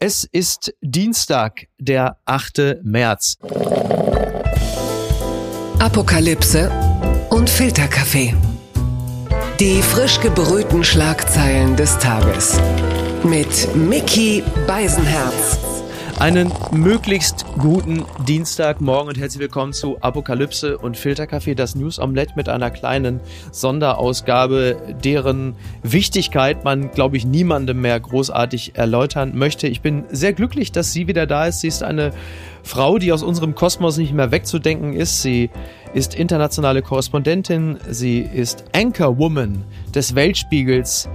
Es ist Dienstag, der 8. März. Apokalypse und Filterkaffee. Die frisch gebrühten Schlagzeilen des Tages. Mit Mickey Beisenherz. Einen möglichst guten Dienstagmorgen und herzlich willkommen zu Apokalypse und Filterkaffee, das News Omelette mit einer kleinen Sonderausgabe, deren Wichtigkeit man, glaube ich, niemandem mehr großartig erläutern möchte. Ich bin sehr glücklich, dass sie wieder da ist. Sie ist eine Frau, die aus unserem Kosmos nicht mehr wegzudenken ist. Sie ist internationale Korrespondentin, sie ist Anchorwoman des Weltspiegels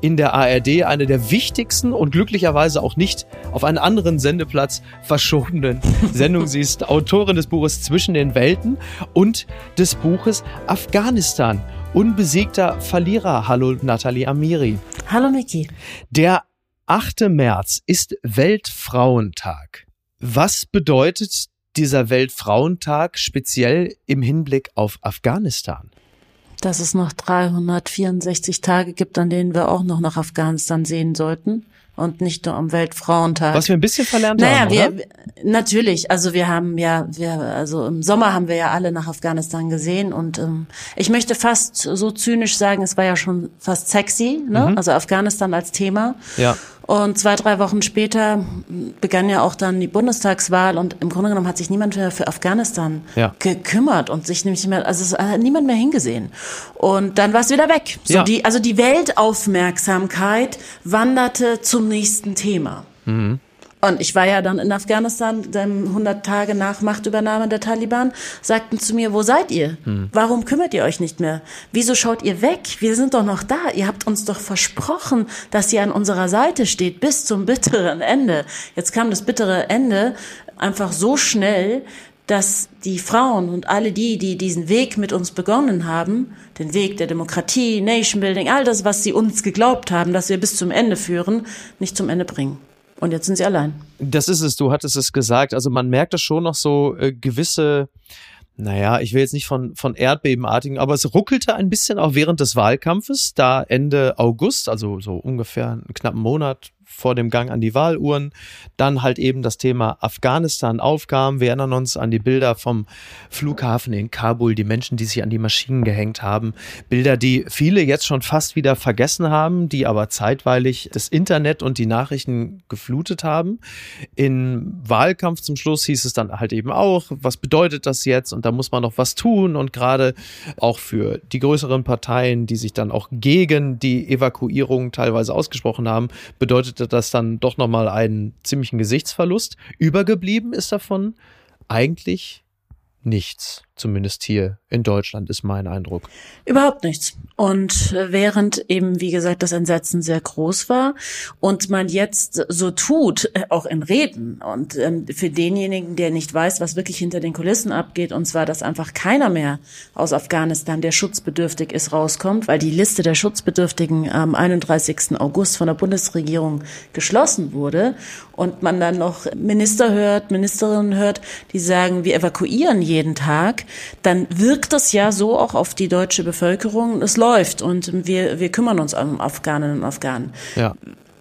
in der ARD eine der wichtigsten und glücklicherweise auch nicht auf einen anderen Sendeplatz verschobenen Sendungen. Sie ist Autorin des Buches Zwischen den Welten und des Buches Afghanistan. Unbesiegter Verlierer. Hallo Nathalie Amiri. Hallo Miki. Der 8. März ist Weltfrauentag. Was bedeutet dieser Weltfrauentag speziell im Hinblick auf Afghanistan? Dass es noch 364 Tage gibt, an denen wir auch noch nach Afghanistan sehen sollten und nicht nur am Weltfrauentag. Was wir ein bisschen verlernt naja, haben, wir, oder? natürlich. Also wir haben ja, wir, also im Sommer haben wir ja alle nach Afghanistan gesehen und ähm, ich möchte fast so zynisch sagen, es war ja schon fast sexy, ne? Mhm. Also Afghanistan als Thema. Ja. Und zwei, drei Wochen später begann ja auch dann die Bundestagswahl und im Grunde genommen hat sich niemand mehr für Afghanistan Ja. gekümmert und sich nämlich mehr, also es hat niemand mehr hingesehen. Und dann war es wieder weg. So Ja. die, also die Weltaufmerksamkeit wanderte zum nächsten Thema. Und ich war ja dann in Afghanistan, dann 100 Tage nach Machtübernahme der Taliban, sagten zu mir, wo seid ihr? Warum kümmert ihr euch nicht mehr? Wieso schaut ihr weg? Wir sind doch noch da. Ihr habt uns doch versprochen, dass ihr an unserer Seite steht bis zum bitteren Ende. Jetzt kam das bittere Ende einfach so schnell, dass die Frauen und alle die, die diesen Weg mit uns begonnen haben, den Weg der Demokratie, Nation Building, all das, was sie uns geglaubt haben, dass wir bis zum Ende führen, nicht zum Ende bringen. Und jetzt sind sie allein. Das ist es, du hattest es gesagt. Also man merkt es schon noch so äh, gewisse, naja, ich will jetzt nicht von, von Erdbebenartigen, aber es ruckelte ein bisschen auch während des Wahlkampfes, da Ende August, also so ungefähr einen knappen Monat vor dem Gang an die Wahluhren, dann halt eben das Thema Afghanistan aufkam. Wir erinnern uns an die Bilder vom Flughafen in Kabul, die Menschen, die sich an die Maschinen gehängt haben. Bilder, die viele jetzt schon fast wieder vergessen haben, die aber zeitweilig das Internet und die Nachrichten geflutet haben. Im Wahlkampf zum Schluss hieß es dann halt eben auch, was bedeutet das jetzt? Und da muss man noch was tun. Und gerade auch für die größeren Parteien, die sich dann auch gegen die Evakuierung teilweise ausgesprochen haben, das dann doch nochmal einen ziemlichen Gesichtsverlust. Übergeblieben ist davon eigentlich nichts. Zumindest hier in Deutschland ist mein Eindruck. Überhaupt nichts. Und äh, während eben, wie gesagt, das Entsetzen sehr groß war und man jetzt so tut, äh, auch in Reden und ähm, für denjenigen, der nicht weiß, was wirklich hinter den Kulissen abgeht, und zwar, dass einfach keiner mehr aus Afghanistan, der schutzbedürftig ist, rauskommt, weil die Liste der Schutzbedürftigen am 31. August von der Bundesregierung geschlossen wurde und man dann noch Minister hört, Ministerinnen hört, die sagen, wir evakuieren jeden Tag, dann wirkt das ja so auch auf die deutsche Bevölkerung. Es läuft und wir, wir kümmern uns um Afghaninnen und Afghanen. Ja.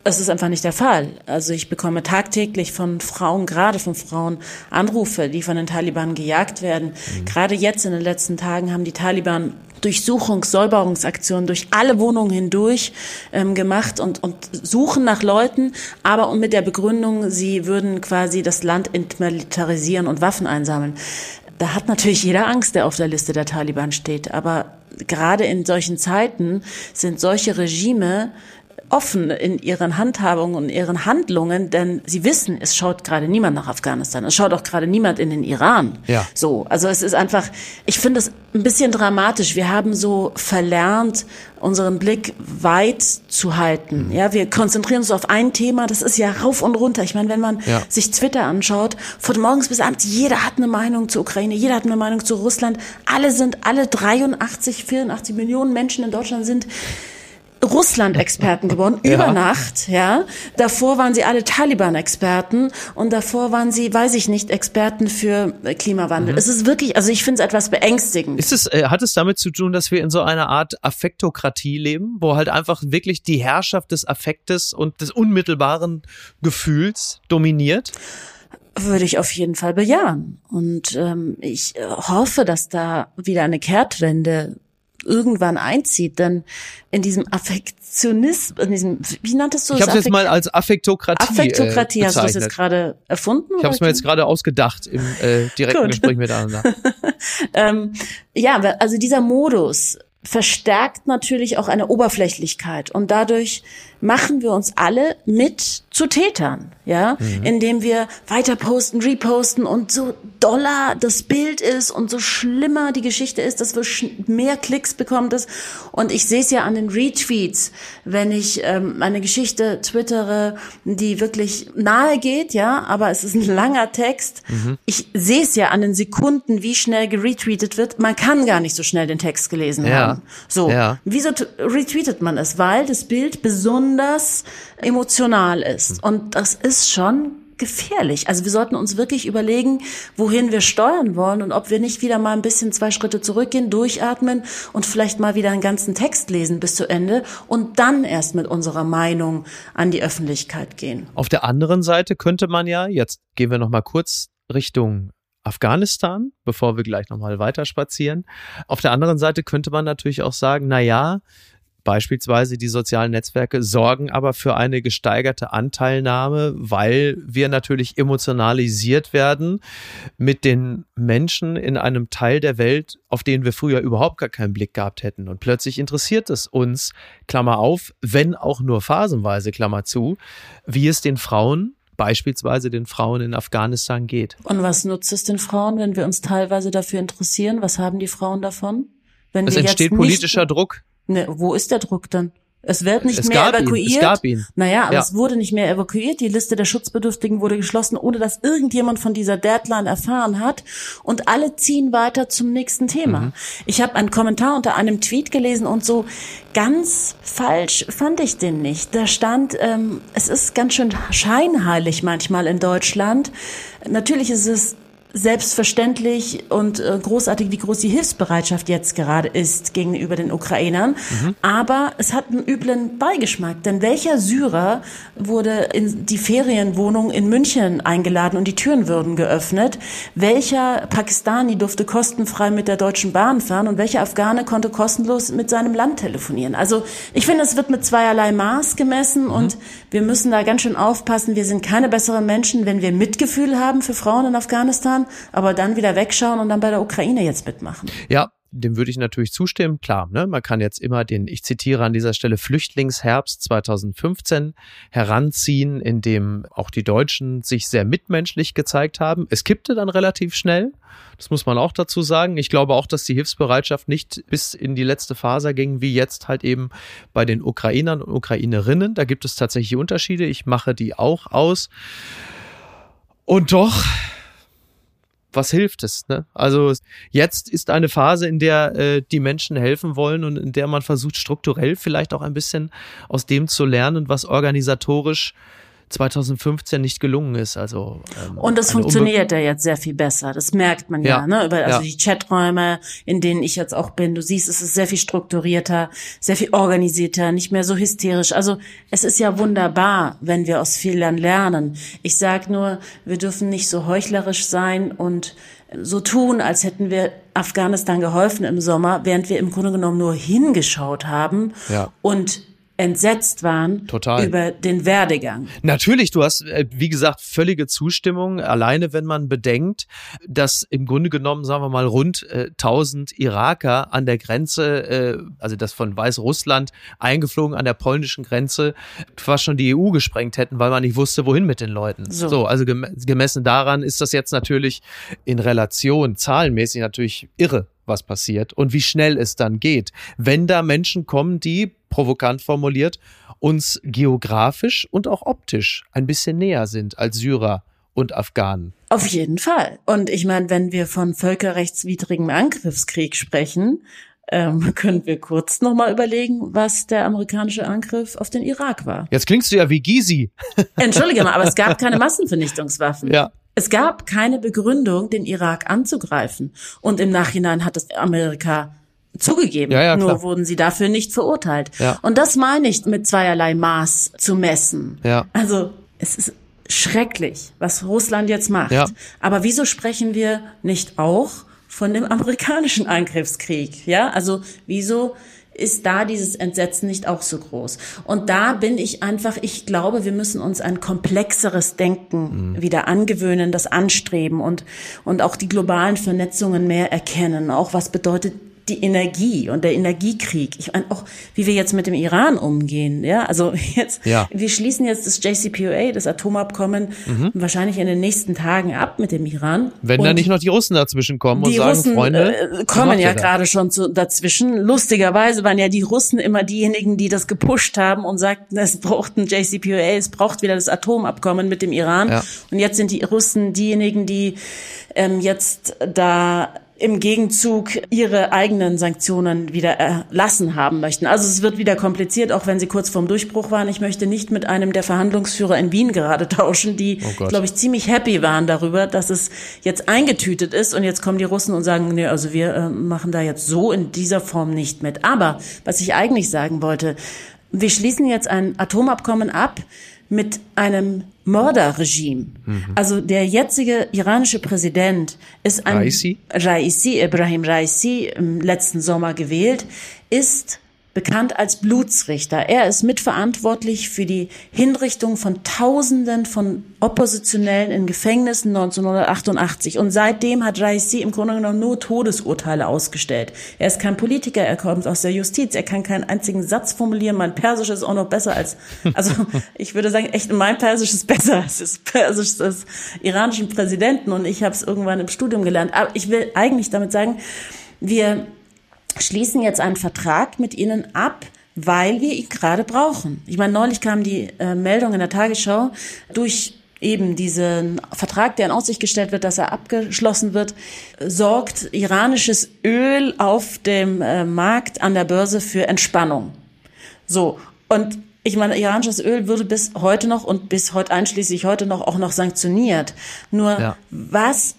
Das ist einfach nicht der Fall. Also ich bekomme tagtäglich von Frauen, gerade von Frauen, Anrufe, die von den Taliban gejagt werden. Gerade jetzt in den letzten Tagen haben die Taliban Durchsuchungs-, Säuberungsaktionen durch alle Wohnungen hindurch ähm, gemacht und, und suchen nach Leuten, aber mit der Begründung, sie würden quasi das Land entmilitarisieren und Waffen einsammeln. Da hat natürlich jeder Angst, der auf der Liste der Taliban steht. Aber gerade in solchen Zeiten sind solche Regime offen in ihren Handhabungen und ihren Handlungen, denn sie wissen, es schaut gerade niemand nach Afghanistan, es schaut auch gerade niemand in den Iran. Ja. So, also es ist einfach, ich finde es ein bisschen dramatisch. Wir haben so verlernt, unseren Blick weit zu halten. Ja, wir konzentrieren uns auf ein Thema, das ist ja rauf und runter. Ich meine, wenn man Ja. sich Twitter anschaut, von morgens bis abends, jeder hat eine Meinung zur Ukraine, jeder hat eine Meinung zu Russland. Alle sind, alle 83, 84 Millionen Menschen in Deutschland sind Russland-Experten geworden, über Ja. Nacht, ja. Davor waren sie alle Taliban-Experten und davor waren sie, weiß ich nicht, Experten für Klimawandel. Es ist wirklich, also ich finde es etwas beängstigend. Ist es, äh, hat es damit zu tun, dass wir in so einer Art Affektokratie leben, wo halt einfach wirklich die Herrschaft des Affektes und des unmittelbaren Gefühls dominiert? Würde ich auf jeden Fall bejahen. Und ähm, ich äh, hoffe, dass da wieder eine Kehrtwende irgendwann einzieht, denn in diesem Affektionismus, in diesem, wie nanntest du Ich es? habe es jetzt mal als Affektokratie, Affektokratie, äh, hast du das jetzt gerade erfunden? Ich habe es mir jetzt gerade ausgedacht im äh, direkten. Gespräch miteinander. ähm, ja, also dieser Modus verstärkt natürlich auch eine Oberflächlichkeit und dadurch machen wir uns alle mit zu Tätern, ja, indem wir weiter posten, reposten und so doller das Bild ist und so schlimmer die Geschichte ist, dass wir mehr Klicks bekommen das und ich sehe es ja an den Retweets, wenn ich ähm, eine Geschichte twittere, die wirklich nahe geht, ja, aber es ist ein langer Text. Ich sehe es ja an den Sekunden, wie schnell geretweetet wird. Man kann gar nicht so schnell den Text gelesen Ja. haben. So, Ja. wieso retweetet man es? Weil das Bild besonders emotional Hm. ist. Und das ist schon gefährlich. Also wir sollten uns wirklich überlegen, wohin wir steuern wollen und ob wir nicht wieder mal ein bisschen zwei Schritte zurückgehen, durchatmen und vielleicht mal wieder einen ganzen Text lesen bis zu Ende und dann erst mit unserer Meinung an die Öffentlichkeit gehen. Auf der anderen Seite könnte man ja, jetzt gehen wir noch mal kurz Richtung Afghanistan, bevor wir gleich noch mal weiter spazieren. Auf der anderen Seite könnte man natürlich auch sagen, na ja, beispielsweise die sozialen Netzwerke sorgen aber für eine gesteigerte Anteilnahme, weil wir natürlich emotionalisiert werden mit den Menschen in einem Teil der Welt, auf den wir früher überhaupt gar keinen Blick gehabt hätten. Und plötzlich interessiert es uns, Klammer auf, wenn auch nur phasenweise, Klammer zu, wie es den Frauen, beispielsweise den Frauen in Afghanistan geht. Und was nutzt es den Frauen, wenn wir uns teilweise dafür interessieren? Was haben die Frauen davon? Wenn Es entsteht jetzt politischer nicht, Druck. Ne, wo ist der Druck dann? Es wird nicht Es mehr gab ihn, evakuiert. es gab ihn. Naja, aber Ja. es wurde nicht mehr evakuiert. Die Liste der Schutzbedürftigen wurde geschlossen, ohne dass irgendjemand von dieser Deadline erfahren hat. Und alle ziehen weiter zum nächsten Thema. Mhm. Ich habe einen Kommentar unter einem Tweet gelesen und so ganz falsch fand ich den nicht. Da stand, ähm, es ist ganz schön scheinheilig manchmal in Deutschland. Natürlich ist es selbstverständlich und äh, großartig, wie groß die Hilfsbereitschaft jetzt gerade ist gegenüber den Ukrainern. Aber es hat einen üblen Beigeschmack. Denn welcher Syrer wurde in die Ferienwohnung in München eingeladen und die Türen würden geöffnet? Welcher Pakistani durfte kostenfrei mit der Deutschen Bahn fahren und welcher Afghane konnte kostenlos mit seinem Land telefonieren? Also ich finde, es wird mit zweierlei Maß gemessen und wir müssen da ganz schön aufpassen. Wir sind keine besseren Menschen, wenn wir Mitgefühl haben für Frauen in Afghanistan, aber dann wieder wegschauen und dann bei der Ukraine jetzt mitmachen. Ja, dem würde ich natürlich zustimmen. Klar, ne? man kann jetzt immer den, ich zitiere an dieser Stelle, Flüchtlingsherbst 2015 heranziehen, in dem auch die Deutschen sich sehr mitmenschlich gezeigt haben. Es kippte dann relativ schnell. Das muss man auch dazu sagen. Ich glaube auch, dass die Hilfsbereitschaft nicht bis in die letzte Phase ging, wie jetzt halt eben bei den Ukrainern und Ukrainerinnen. Da gibt es tatsächlich Unterschiede. Ich mache die auch aus. Und doch was hilft es? Ne? Also jetzt ist eine Phase, in der äh, die Menschen helfen wollen und in der man versucht, strukturell vielleicht auch ein bisschen aus dem zu lernen, was organisatorisch 2015 nicht gelungen ist. Also ähm, Und das funktioniert ja jetzt sehr viel besser. Das merkt man ja, Ja, ne? Über, also ja. die Chaträume, in denen ich jetzt auch bin. Du siehst, es ist sehr viel strukturierter, sehr viel organisierter, nicht mehr so hysterisch. Also es ist ja wunderbar, wenn wir aus Fehlern lernen. Ich sag nur, wir dürfen nicht so heuchlerisch sein und so tun, als hätten wir Afghanistan geholfen im Sommer, während wir im Grunde genommen nur hingeschaut haben Ja. und entsetzt waren Total. über den Werdegang. Natürlich, du hast, äh, wie gesagt, völlige Zustimmung, alleine wenn man bedenkt, dass im Grunde genommen, sagen wir mal, rund äh, 1000 Iraker an der Grenze, äh, also das von Weißrussland eingeflogen an der polnischen Grenze, fast schon die EU gesprengt hätten, weil man nicht wusste, wohin mit den Leuten. So. so also gem gemessen daran ist das jetzt natürlich in Relation, zahlenmäßig natürlich irre was passiert und wie schnell es dann geht. Wenn da Menschen kommen, die, provokant formuliert, uns geografisch und auch optisch ein bisschen näher sind als Syrer und Afghanen. Auf jeden Fall. Und ich meine, wenn wir von völkerrechtswidrigem Angriffskrieg sprechen, ähm, können wir kurz nochmal überlegen, was der amerikanische Angriff auf den Irak war. Jetzt klingst du ja wie Gysi. Entschuldige mal, aber es gab keine Massenvernichtungswaffen. Ja. Es gab keine Begründung, den Irak anzugreifen. Und im Nachhinein hat es Amerika zugegeben. Ja, ja, Nur wurden sie dafür nicht verurteilt. Ja. Und das meine ich mit zweierlei Maß zu messen. Ja. Also es ist schrecklich, was Russland jetzt macht. Ja. Aber wieso sprechen wir nicht auch von dem amerikanischen Angriffskrieg? Ja, also wieso ist da dieses Entsetzen nicht auch so groß? Und da bin ich einfach, ich glaube, wir müssen uns ein komplexeres Denken wieder angewöhnen, das anstreben und, und auch die globalen Vernetzungen mehr erkennen. Auch was bedeutet die Energie und der Energiekrieg. Ich meine auch, wie wir jetzt mit dem Iran umgehen. Ja, also jetzt, Ja. wir schließen jetzt das JCPOA, das Atomabkommen, wahrscheinlich in den nächsten Tagen ab mit dem Iran. Wenn Und da nicht noch die Russen dazwischen kommen und sagen, Russen Freunde, äh, kommen ja gerade schon zu, dazwischen. Lustigerweise waren ja die Russen immer diejenigen, die das gepusht haben und sagten, es braucht ein JCPOA, es braucht wieder das Atomabkommen mit dem Iran. Ja. Und jetzt sind die Russen diejenigen, die ähm, jetzt da im Gegenzug ihre eigenen Sanktionen wieder erlassen haben möchten. Also es wird wieder kompliziert, auch wenn sie kurz vorm Durchbruch waren. Ich möchte nicht mit einem der Verhandlungsführer in Wien gerade tauschen, die, Oh glaube ich, ziemlich happy waren darüber, dass es jetzt eingetütet ist und jetzt kommen die Russen und sagen, nee, also wir äh, machen da jetzt so in dieser Form nicht mit. Aber was ich eigentlich sagen wollte, wir schließen jetzt ein Atomabkommen ab mit einem Mörderregime. Also der jetzige iranische Präsident ist ein Raisi? Raisi, Ibrahim Raisi, im letzten Sommer gewählt, ist bekannt als Blutsrichter. Er ist mitverantwortlich für die Hinrichtung von Tausenden von Oppositionellen in Gefängnissen 1988. Und seitdem hat Raisi im Grunde genommen nur Todesurteile ausgestellt. Er ist kein Politiker, er kommt aus der Justiz, er kann keinen einzigen Satz formulieren. Mein Persisch ist auch noch besser als, also ich würde sagen, echt, mein Persisch ist besser als das Persisch des iranischen Präsidenten. Und ich habe es irgendwann im Studium gelernt. Aber ich will eigentlich damit sagen, wir schließen jetzt einen Vertrag mit ihnen ab, weil wir ihn gerade brauchen. Ich meine, neulich kam die äh, Meldung in der Tagesschau durch eben diesen Vertrag, der in Aussicht gestellt wird, dass er abgeschlossen wird, sorgt iranisches Öl auf dem äh, Markt an der Börse für Entspannung. So, und ich meine, iranisches Öl würde bis heute noch und bis heute einschließlich heute noch auch noch sanktioniert. Nur Ja. was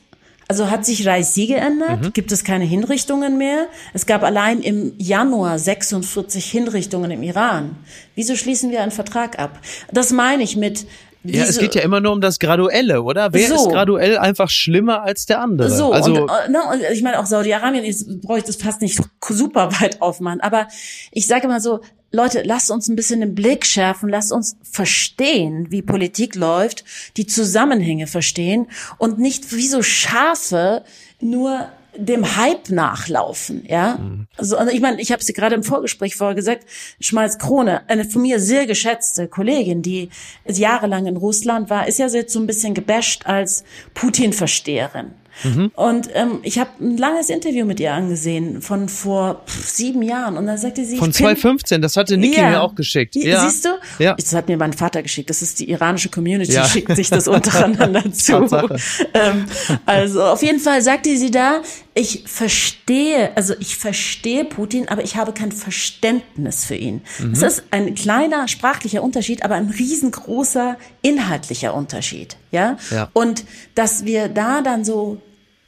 also hat sich Raisi geändert? Gibt es keine Hinrichtungen mehr? Es gab allein im Januar 46 Hinrichtungen im Iran. Wieso schließen wir einen Vertrag ab? Das meine ich mit Ja, es geht ja immer nur um das Graduelle, oder? Wer So. ist graduell einfach schlimmer als der andere? So, also, und, äh, ne, und ich meine auch Saudi-Arabien, ich das fast nicht super weit aufmachen, aber ich sage mal so, Leute, lasst uns ein bisschen den Blick schärfen, lasst uns verstehen, wie Politik läuft, die Zusammenhänge verstehen und nicht wie so Schafe nur dem Hype nachlaufen, ja. Also, also ich meine, ich habe es gerade im Vorgespräch vorher gesagt, Schmalz Krone, eine von mir sehr geschätzte Kollegin, die jahrelang in Russland war, ist ja jetzt so ein bisschen gebasht als Putin-Versteherin. Und ähm, ich habe ein langes Interview mit ihr angesehen von vor pff, sieben Jahren und da sagte sie, von ich bin- 2015, das hatte Niki Ja. mir auch geschickt. Ja. Siehst du? Ja. Das hat mir mein Vater geschickt. Das ist die iranische Community, Ja. schickt sich das untereinander zu. Ähm, also auf jeden Fall sagte sie da, ich verstehe, also ich verstehe Putin, aber ich habe kein Verständnis für ihn. Mhm. Das ist ein kleiner sprachlicher Unterschied, aber ein riesengroßer inhaltlicher Unterschied. Ja? Ja. Und dass wir da dann so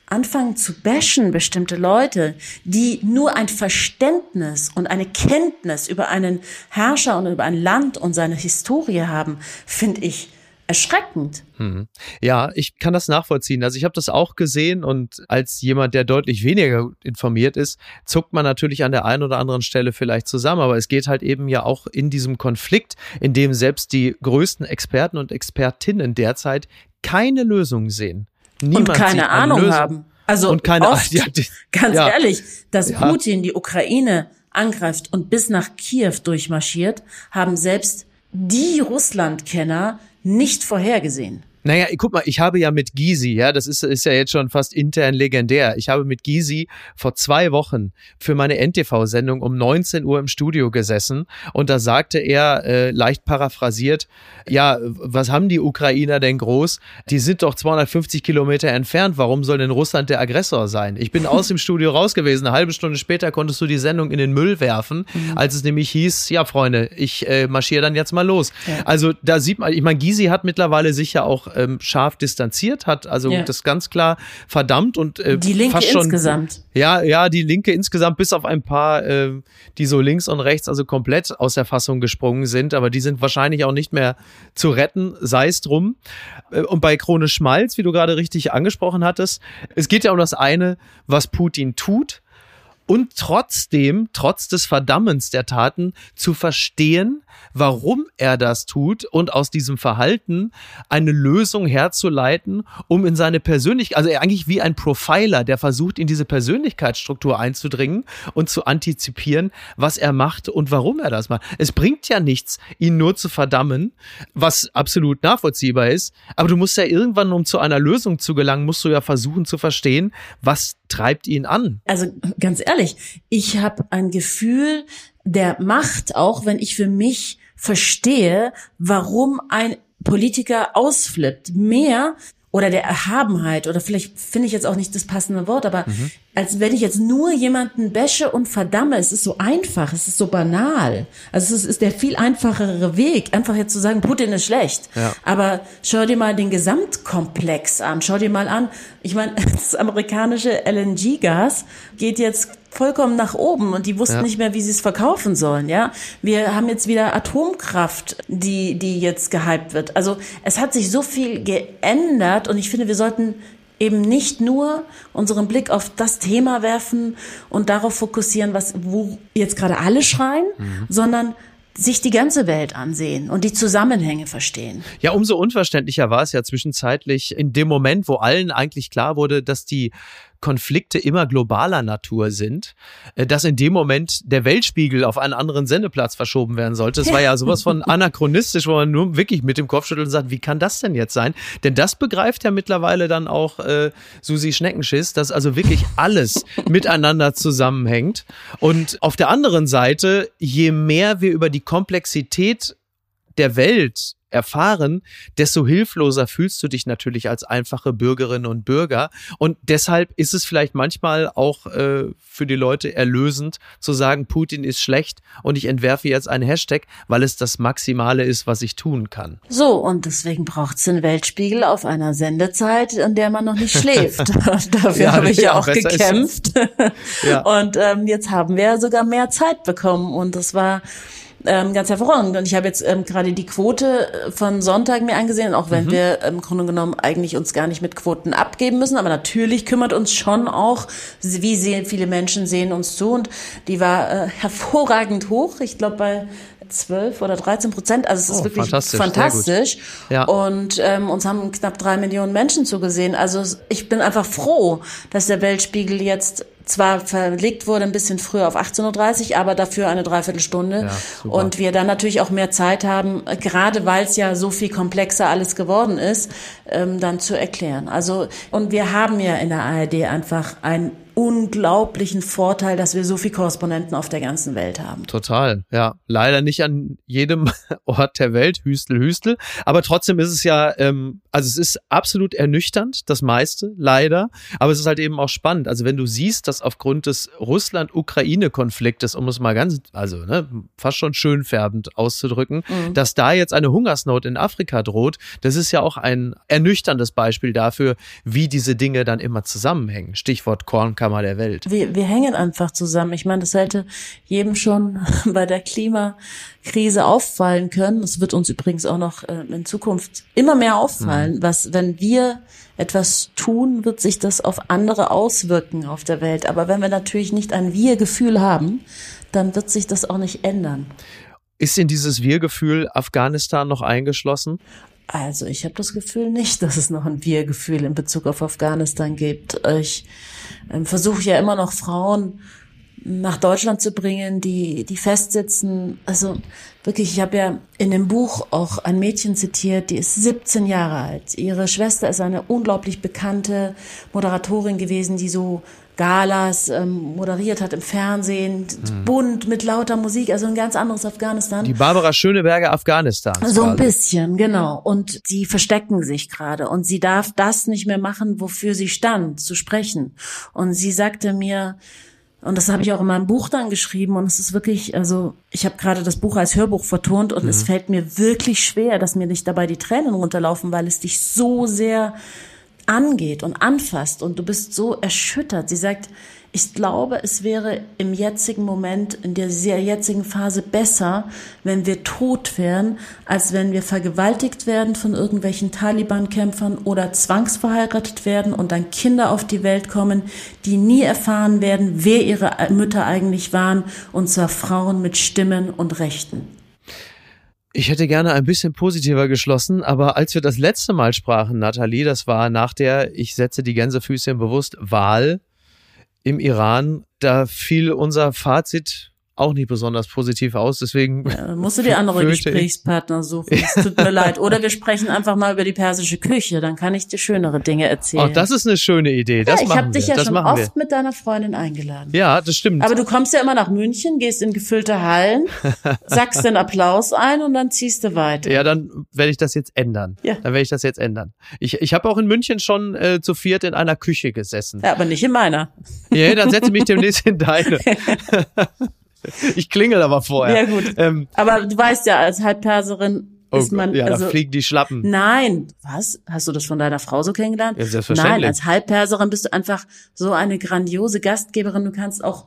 anfangen zu bashen bestimmte Leute, die nur ein Verständnis und eine Kenntnis über einen Herrscher und über ein Land und seine Historie haben, finde ich erschreckend. Ja, ich kann das nachvollziehen. Also ich habe das auch gesehen und als jemand, der deutlich weniger informiert ist, zuckt man natürlich an der einen oder anderen Stelle vielleicht zusammen. Aber es geht halt eben ja auch in diesem Konflikt, in dem selbst die größten Experten und Expertinnen derzeit keine Lösung sehen. Niemand und keine eine Ahnung Lösung. haben. Also Und keine- oft, ja, die- ganz ja. ehrlich, dass Ja. Putin die Ukraine angreift und bis nach Kiew durchmarschiert, haben selbst die Russlandkenner nicht vorhergesehen. Naja, guck mal, ich habe ja mit Gysi, ja, das ist, ist ja jetzt schon fast intern legendär. Ich habe mit Gysi vor zwei Wochen für meine NTV-Sendung um 19 Uhr im Studio gesessen und da sagte er, äh, leicht paraphrasiert, ja, was haben die Ukrainer denn groß? Die sind doch 250 Kilometer entfernt. Warum soll denn Russland der Aggressor sein? Ich bin aus dem Studio raus gewesen. Eine halbe Stunde später konntest du die Sendung in den Müll werfen, mhm. als es nämlich hieß, ja, Freunde, ich äh, marschiere dann jetzt mal los. Ja. Also da sieht man, ich meine, Gysi hat mittlerweile sich ja auch ähm, scharf distanziert, hat also ja. das ganz klar verdammt und äh, die Linke fast schon, insgesamt. Ja, ja, die Linke insgesamt, bis auf ein paar, äh, die so links und rechts also komplett aus der Fassung gesprungen sind, aber die sind wahrscheinlich auch nicht mehr zu retten, sei es drum. Äh, und bei Krone Schmalz, wie du gerade richtig angesprochen hattest, es geht ja um das eine, was Putin tut und trotzdem, trotz des Verdammens der Taten, zu verstehen, warum er das tut und aus diesem Verhalten eine Lösung herzuleiten, um in seine Persönlichkeit, also eigentlich wie ein Profiler, der versucht, in diese Persönlichkeitsstruktur einzudringen und zu antizipieren, was er macht und warum er das macht. Es bringt ja nichts, ihn nur zu verdammen, was absolut nachvollziehbar ist, aber du musst ja irgendwann, um zu einer Lösung zu gelangen, musst du ja versuchen zu verstehen, was treibt ihn an. Also ganz ehrlich, ich habe ein Gefühl, der Macht, auch wenn ich für mich verstehe, warum ein Politiker ausflippt. Mehr oder der Erhabenheit oder vielleicht finde ich jetzt auch nicht das passende Wort, aber mhm. als wenn ich jetzt nur jemanden bäsche und verdamme, es ist so einfach, es ist so banal. Also es ist, der viel einfachere Weg, einfach jetzt zu sagen, Putin ist schlecht. Ja. Aber schau dir mal den Gesamtkomplex an, schau dir mal an, ich meine, das amerikanische LNG-Gas geht jetzt vollkommen nach oben und die wussten ja. nicht mehr, wie sie es verkaufen sollen, ja. Wir haben jetzt wieder Atomkraft, die, die jetzt gehypt wird. Also es hat sich so viel geändert und ich finde, wir sollten eben nicht nur unseren Blick auf das Thema werfen und darauf fokussieren, was, wo jetzt gerade alle schreien, mhm. sondern sich die ganze Welt ansehen und die Zusammenhänge verstehen. Ja, umso unverständlicher war es ja zwischenzeitlich in dem Moment, wo allen eigentlich klar wurde, dass die Konflikte immer globaler Natur sind, äh, dass in dem Moment der Weltspiegel auf einen anderen Sendeplatz verschoben werden sollte. Das war ja sowas von anachronistisch, wo man nur wirklich mit dem Kopf schüttelt und sagt, wie kann das denn jetzt sein? Denn das begreift ja mittlerweile dann auch äh, Susi Schneckenschiss, dass also wirklich alles miteinander zusammenhängt. Und auf der anderen Seite, je mehr wir über die Komplexität der Welt erfahren, desto hilfloser fühlst du dich natürlich als einfache Bürgerin und Bürger. Und deshalb ist es vielleicht manchmal auch äh, für die Leute erlösend zu sagen, Putin ist schlecht und ich entwerfe jetzt einen Hashtag, weil es das Maximale ist, was ich tun kann. So, und deswegen braucht es den Weltspiegel auf einer Sendezeit, in der man noch nicht schläft. Dafür ja, habe ich ja auch gekämpft. ja. Und ähm, jetzt haben wir sogar mehr Zeit bekommen und das war ähm, ganz hervorragend. Und ich habe jetzt ähm, gerade die Quote von Sonntag mir angesehen, auch wenn mhm. wir im Grunde genommen eigentlich uns gar nicht mit Quoten abgeben müssen, aber natürlich kümmert uns schon auch, wie sehen viele Menschen sehen uns zu und die war äh, hervorragend hoch. Ich glaube bei 12 oder 13 Prozent. Also es ist oh, wirklich fantastisch. fantastisch. Ja. Und ähm, uns haben knapp drei Millionen Menschen zugesehen. Also ich bin einfach froh, dass der Weltspiegel jetzt zwar verlegt wurde ein bisschen früher auf 18.30 Uhr, aber dafür eine Dreiviertelstunde. Ja, und wir dann natürlich auch mehr Zeit haben, gerade weil es ja so viel komplexer alles geworden ist, ähm, dann zu erklären. Also, und wir haben ja in der ARD einfach ein unglaublichen Vorteil, dass wir so viele Korrespondenten auf der ganzen Welt haben. Total, ja. Leider nicht an jedem Ort der Welt, Hüstel, Hüstel. Aber trotzdem ist es ja, ähm, also es ist absolut ernüchternd, das meiste, leider. Aber es ist halt eben auch spannend. Also wenn du siehst, dass aufgrund des Russland-Ukraine-Konfliktes, um es mal ganz, also ne, fast schon schön färbend auszudrücken, mhm. dass da jetzt eine Hungersnot in Afrika droht, das ist ja auch ein ernüchterndes Beispiel dafür, wie diese Dinge dann immer zusammenhängen. Stichwort Korn Kammer der Welt. Wir, wir hängen einfach zusammen. Ich meine, das hätte jedem schon bei der Klimakrise auffallen können. Es wird uns übrigens auch noch äh, in Zukunft immer mehr auffallen, mhm. was, wenn wir etwas tun, wird sich das auf andere auswirken auf der Welt. Aber wenn wir natürlich nicht ein Wir-Gefühl haben, dann wird sich das auch nicht ändern. Ist in dieses Wir-Gefühl Afghanistan noch eingeschlossen? Also ich habe das Gefühl nicht, dass es noch ein Wir-Gefühl in Bezug auf Afghanistan gibt. Ich ähm, versuche ja immer noch Frauen nach Deutschland zu bringen, die, die festsitzen. Also wirklich, ich habe ja in dem Buch auch ein Mädchen zitiert, die ist 17 Jahre alt. Ihre Schwester ist eine unglaublich bekannte Moderatorin gewesen, die so Galas ähm, moderiert hat im Fernsehen, mhm. bunt mit lauter Musik, also ein ganz anderes Afghanistan. Die Barbara Schöneberger Afghanistan. So ein bisschen, genau. Und die verstecken sich gerade und sie darf das nicht mehr machen, wofür sie stand, zu sprechen. Und sie sagte mir, und das habe ich auch in meinem Buch dann geschrieben. Und es ist wirklich, also ich habe gerade das Buch als Hörbuch vertont und mhm. es fällt mir wirklich schwer, dass mir nicht dabei die Tränen runterlaufen, weil es dich so sehr angeht und anfasst und du bist so erschüttert. Sie sagt, ich glaube, es wäre im jetzigen Moment, in der sehr jetzigen Phase besser, wenn wir tot wären, als wenn wir vergewaltigt werden von irgendwelchen Taliban-Kämpfern oder zwangsverheiratet werden und dann Kinder auf die Welt kommen, die nie erfahren werden, wer ihre Mütter eigentlich waren, und zwar Frauen mit Stimmen und Rechten. Ich hätte gerne ein bisschen positiver geschlossen, aber als wir das letzte Mal sprachen, Nathalie, das war nach der, ich setze die Gänsefüßchen bewusst, Wahl im Iran, da fiel unser Fazit auch nicht besonders positiv aus. Deswegen ja, musst du dir andere Gesprächspartner suchen. Es tut mir leid. Oder wir sprechen einfach mal über die persische Küche. Dann kann ich dir schönere Dinge erzählen. Oh, das ist eine schöne Idee. Das ja, ich habe dich ja das schon oft wir. mit deiner Freundin eingeladen. Ja, das stimmt. Aber du kommst ja immer nach München, gehst in gefüllte Hallen, sagst den Applaus ein und dann ziehst du weiter. Ja, dann werde ich das jetzt ändern. Ja. Dann werde ich das jetzt ändern. Ich, ich habe auch in München schon äh, zu viert in einer Küche gesessen. Ja, aber nicht in meiner. Ja, dann setze ich mich demnächst in deine. ich klingel aber vorher. Ja, gut. Ähm, aber du weißt ja, als Halbperserin oh, ist man. Ja, also, da fliegen die Schlappen. Nein. Was? Hast du das von deiner Frau so kennengelernt? Ja, selbstverständlich. Nein, als Halbperserin bist du einfach so eine grandiose Gastgeberin. Du kannst auch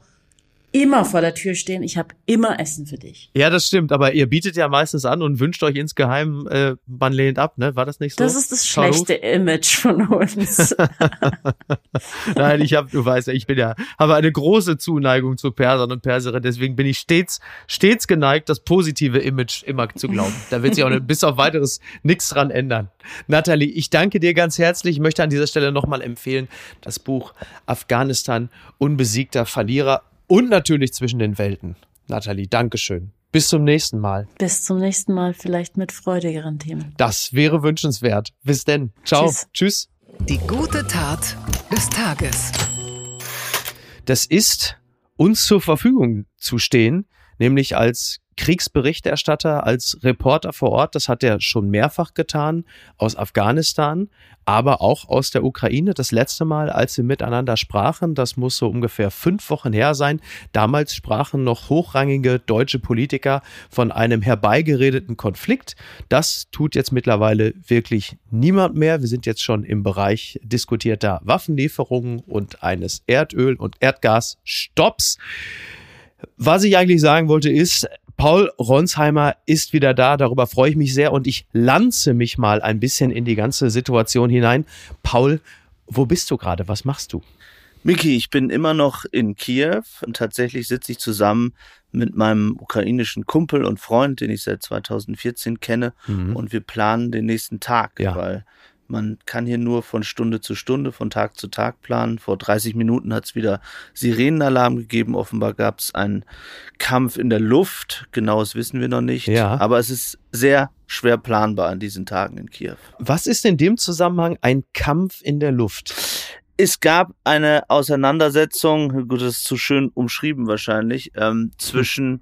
immer vor der Tür stehen. Ich habe immer Essen für dich. Ja, das stimmt. Aber ihr bietet ja meistens an und wünscht euch insgeheim, äh, man lehnt ab, ne? War das nicht so? Das ist das schlechte Image von uns. Nein, ich habe, du weißt ja, ich bin ja, habe eine große Zuneigung zu Persern und Perserinnen. Deswegen bin ich stets, stets geneigt, das positive Image immer zu glauben. Da wird sich auch bis auf weiteres nichts dran ändern. Nathalie, ich danke dir ganz herzlich. Ich möchte an dieser Stelle nochmal empfehlen, das Buch Afghanistan, unbesiegter Verlierer und natürlich zwischen den Welten. Nathalie, Dankeschön. Bis zum nächsten Mal. Bis zum nächsten Mal, vielleicht mit freudigeren Themen. Das wäre wünschenswert. Bis denn. Ciao. Tschüss. Tschüss. Die gute Tat des Tages. Das ist uns zur Verfügung zu stehen, nämlich als Kriegsberichterstatter, als Reporter vor Ort. Das hat er schon mehrfach getan aus Afghanistan, aber auch aus der Ukraine. Das letzte Mal, als wir miteinander sprachen, das muss so ungefähr fünf Wochen her sein. Damals sprachen noch hochrangige deutsche Politiker von einem herbeigeredeten Konflikt. Das tut jetzt mittlerweile wirklich niemand mehr. Wir sind jetzt schon im Bereich diskutierter Waffenlieferungen und eines Erdöl- und Erdgasstopps. Was ich eigentlich sagen wollte ist, Paul Ronsheimer ist wieder da, darüber freue ich mich sehr und ich lanze mich mal ein bisschen in die ganze Situation hinein. Paul, wo bist du gerade? Was machst du? Miki, ich bin immer noch in Kiew und tatsächlich sitze ich zusammen mit meinem ukrainischen Kumpel und Freund, den ich seit 2014 kenne mhm. und wir planen den nächsten Tag, ja. weil man kann hier nur von Stunde zu Stunde, von Tag zu Tag planen. Vor 30 Minuten hat es wieder Sirenenalarm gegeben. Offenbar gab es einen Kampf in der Luft. Genaues wissen wir noch nicht. Ja. Aber es ist sehr schwer planbar an diesen Tagen in Kiew. Was ist in dem Zusammenhang ein Kampf in der Luft? Es gab eine Auseinandersetzung, gut, das ist zu schön umschrieben wahrscheinlich, ähm, zwischen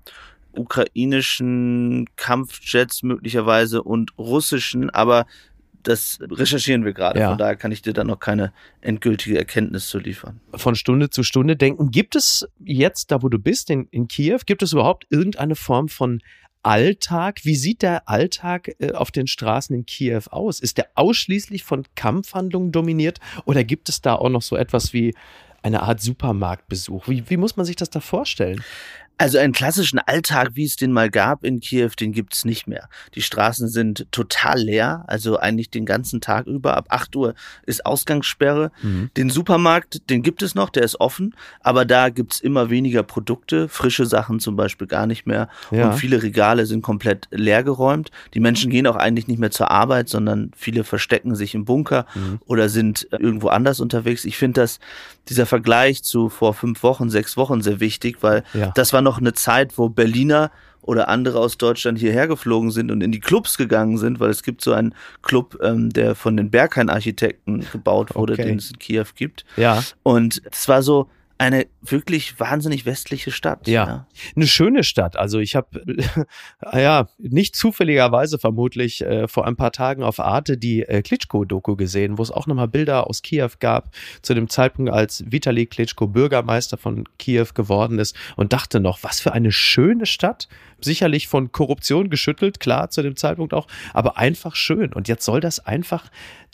ukrainischen Kampfjets möglicherweise und russischen, aber das recherchieren wir gerade. Ja. Von daher kann ich dir da noch keine endgültige Erkenntnis zu liefern. Von Stunde zu Stunde denken. Gibt es jetzt, da wo du bist, in, in Kiew, gibt es überhaupt irgendeine Form von Alltag? Wie sieht der Alltag äh, auf den Straßen in Kiew aus? Ist der ausschließlich von Kampfhandlungen dominiert oder gibt es da auch noch so etwas wie eine Art Supermarktbesuch? Wie, wie muss man sich das da vorstellen? Also einen klassischen Alltag, wie es den mal gab in Kiew, den gibt's nicht mehr. Die Straßen sind total leer, also eigentlich den ganzen Tag über. Ab 8 Uhr ist Ausgangssperre. Mhm. Den Supermarkt, den gibt es noch, der ist offen, aber da gibt's immer weniger Produkte, frische Sachen zum Beispiel gar nicht mehr. Ja. Und viele Regale sind komplett leer geräumt. Die Menschen gehen auch eigentlich nicht mehr zur Arbeit, sondern viele verstecken sich im Bunker mhm. oder sind irgendwo anders unterwegs. Ich finde dass dieser Vergleich zu vor fünf Wochen, sechs Wochen sehr wichtig, weil ja. das war noch eine Zeit, wo Berliner oder andere aus Deutschland hierher geflogen sind und in die Clubs gegangen sind, weil es gibt so einen Club, ähm, der von den Berghain-Architekten gebaut wurde, okay. den es in Kiew gibt. Ja. Und es war so, eine wirklich wahnsinnig westliche Stadt. Ja, ja. eine schöne Stadt. Also ich habe ja nicht zufälligerweise vermutlich äh, vor ein paar Tagen auf Arte die äh, Klitschko-Doku gesehen, wo es auch nochmal Bilder aus Kiew gab zu dem Zeitpunkt, als Vitali Klitschko Bürgermeister von Kiew geworden ist und dachte noch, was für eine schöne Stadt. Sicherlich von Korruption geschüttelt, klar zu dem Zeitpunkt auch, aber einfach schön. Und jetzt soll das einfach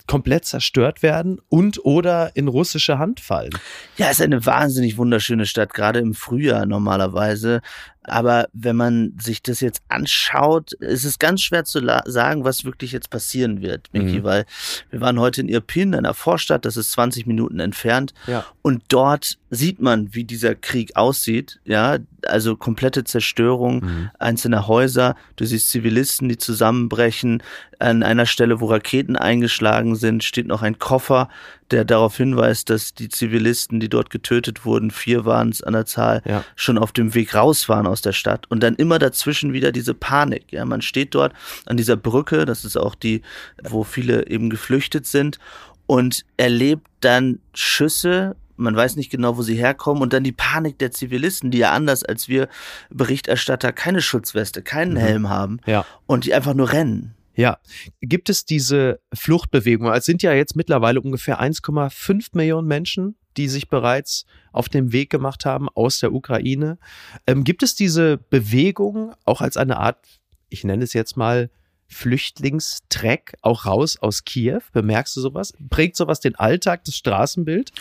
komplett zerstört werden und oder in russische Hand fallen. Ja, ist eine wahnsinnig wunderschöne Stadt, gerade im Frühjahr normalerweise. Aber wenn man sich das jetzt anschaut, ist es ganz schwer zu sagen, was wirklich jetzt passieren wird, Miki, mhm. weil wir waren heute in Irpin, einer Vorstadt, das ist 20 Minuten entfernt. Ja. Und dort sieht man, wie dieser Krieg aussieht. Ja, also komplette Zerstörung mhm. einzelner Häuser. Du siehst Zivilisten, die zusammenbrechen. An einer Stelle, wo Raketen eingeschlagen sind, steht noch ein Koffer, der darauf hinweist, dass die Zivilisten, die dort getötet wurden, vier waren es an der Zahl, ja. schon auf dem Weg raus waren aus der Stadt. Und dann immer dazwischen wieder diese Panik. Ja, man steht dort an dieser Brücke, das ist auch die, wo viele eben geflüchtet sind und erlebt dann Schüsse man weiß nicht genau, wo sie herkommen und dann die Panik der Zivilisten, die ja anders als wir Berichterstatter keine Schutzweste, keinen mhm. Helm haben ja. und die einfach nur rennen. Ja, gibt es diese Fluchtbewegung? Es sind ja jetzt mittlerweile ungefähr 1,5 Millionen Menschen, die sich bereits auf den Weg gemacht haben aus der Ukraine. Ähm, gibt es diese Bewegung auch als eine Art, ich nenne es jetzt mal, Flüchtlingstreck auch raus aus Kiew? Bemerkst du sowas? Prägt sowas den Alltag, das Straßenbild?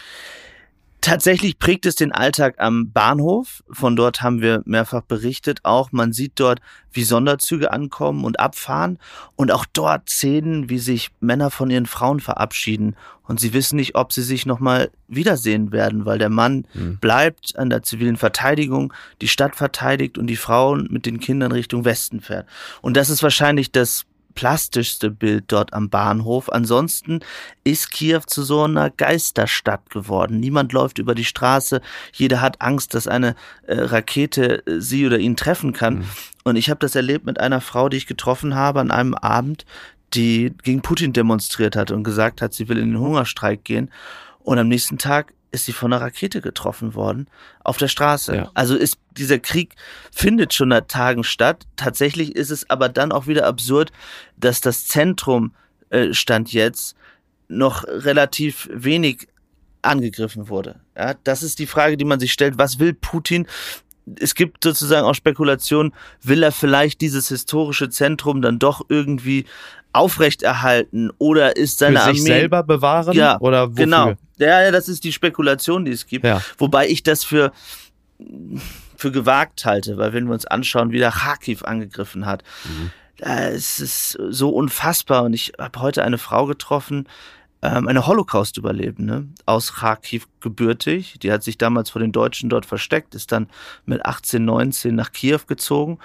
Tatsächlich prägt es den Alltag am Bahnhof. Von dort haben wir mehrfach berichtet. Auch man sieht dort, wie Sonderzüge ankommen und abfahren. Und auch dort Szenen, wie sich Männer von ihren Frauen verabschieden. Und sie wissen nicht, ob sie sich nochmal wiedersehen werden, weil der Mann mhm. bleibt an der zivilen Verteidigung, die Stadt verteidigt und die Frauen mit den Kindern Richtung Westen fährt. Und das ist wahrscheinlich das plastischste Bild dort am Bahnhof. Ansonsten ist Kiew zu so einer Geisterstadt geworden. Niemand läuft über die Straße. Jeder hat Angst, dass eine äh, Rakete äh, sie oder ihn treffen kann. Mhm. Und ich habe das erlebt mit einer Frau, die ich getroffen habe an einem Abend, die gegen Putin demonstriert hat und gesagt hat, sie will in den Hungerstreik gehen. Und am nächsten Tag ist sie von einer Rakete getroffen worden auf der Straße. Ja. Also ist dieser Krieg findet schon seit Tagen statt. Tatsächlich ist es aber dann auch wieder absurd, dass das Zentrum äh, stand jetzt noch relativ wenig angegriffen wurde. Ja, das ist die Frage, die man sich stellt. Was will Putin? Es gibt sozusagen auch Spekulationen, will er vielleicht dieses historische Zentrum dann doch irgendwie aufrechterhalten oder ist seine Für sich Armee selber bewahren ja, oder wofür? Genau. Ja, ja, das ist die Spekulation, die es gibt. Ja. Wobei ich das für für gewagt halte, weil wenn wir uns anschauen, wie der Kharkiv angegriffen hat, mhm. es ist so unfassbar. Und ich habe heute eine Frau getroffen, ähm, eine Holocaust-Überlebende aus Kharkiv gebürtig. Die hat sich damals vor den Deutschen dort versteckt, ist dann mit 18, 19 nach Kiew gezogen.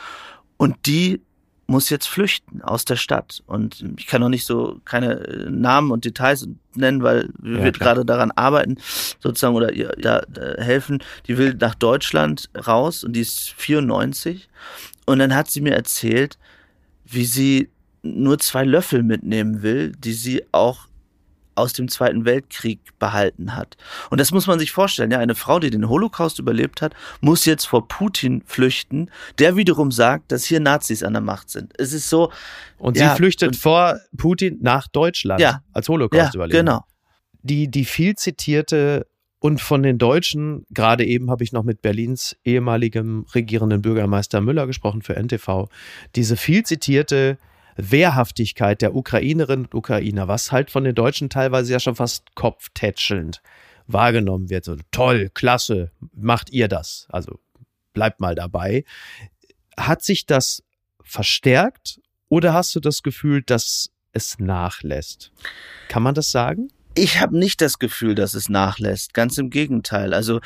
Und die muss jetzt flüchten aus der Stadt. Und ich kann noch nicht so keine äh, Namen und Details nennen, weil wir ja, gerade daran arbeiten, sozusagen, oder ihr da, da helfen. Die will nach Deutschland raus und die ist 94. Und dann hat sie mir erzählt, wie sie nur zwei Löffel mitnehmen will, die sie auch aus dem Zweiten Weltkrieg behalten hat. Und das muss man sich vorstellen. Ja, eine Frau, die den Holocaust überlebt hat, muss jetzt vor Putin flüchten, der wiederum sagt, dass hier Nazis an der Macht sind. Es ist so. Und ja, sie flüchtet und, vor Putin nach Deutschland ja, als Holocaust ja, Genau. Die, die viel zitierte und von den Deutschen, gerade eben habe ich noch mit Berlins ehemaligem regierenden Bürgermeister Müller gesprochen für NTV, diese viel zitierte Wehrhaftigkeit der Ukrainerinnen und Ukrainer, was halt von den Deutschen teilweise ja schon fast kopftätschelnd wahrgenommen wird. So toll, klasse, macht ihr das? Also bleib mal dabei. Hat sich das verstärkt oder hast du das Gefühl, dass es nachlässt? Kann man das sagen? Ich habe nicht das Gefühl, dass es nachlässt. Ganz im Gegenteil. Also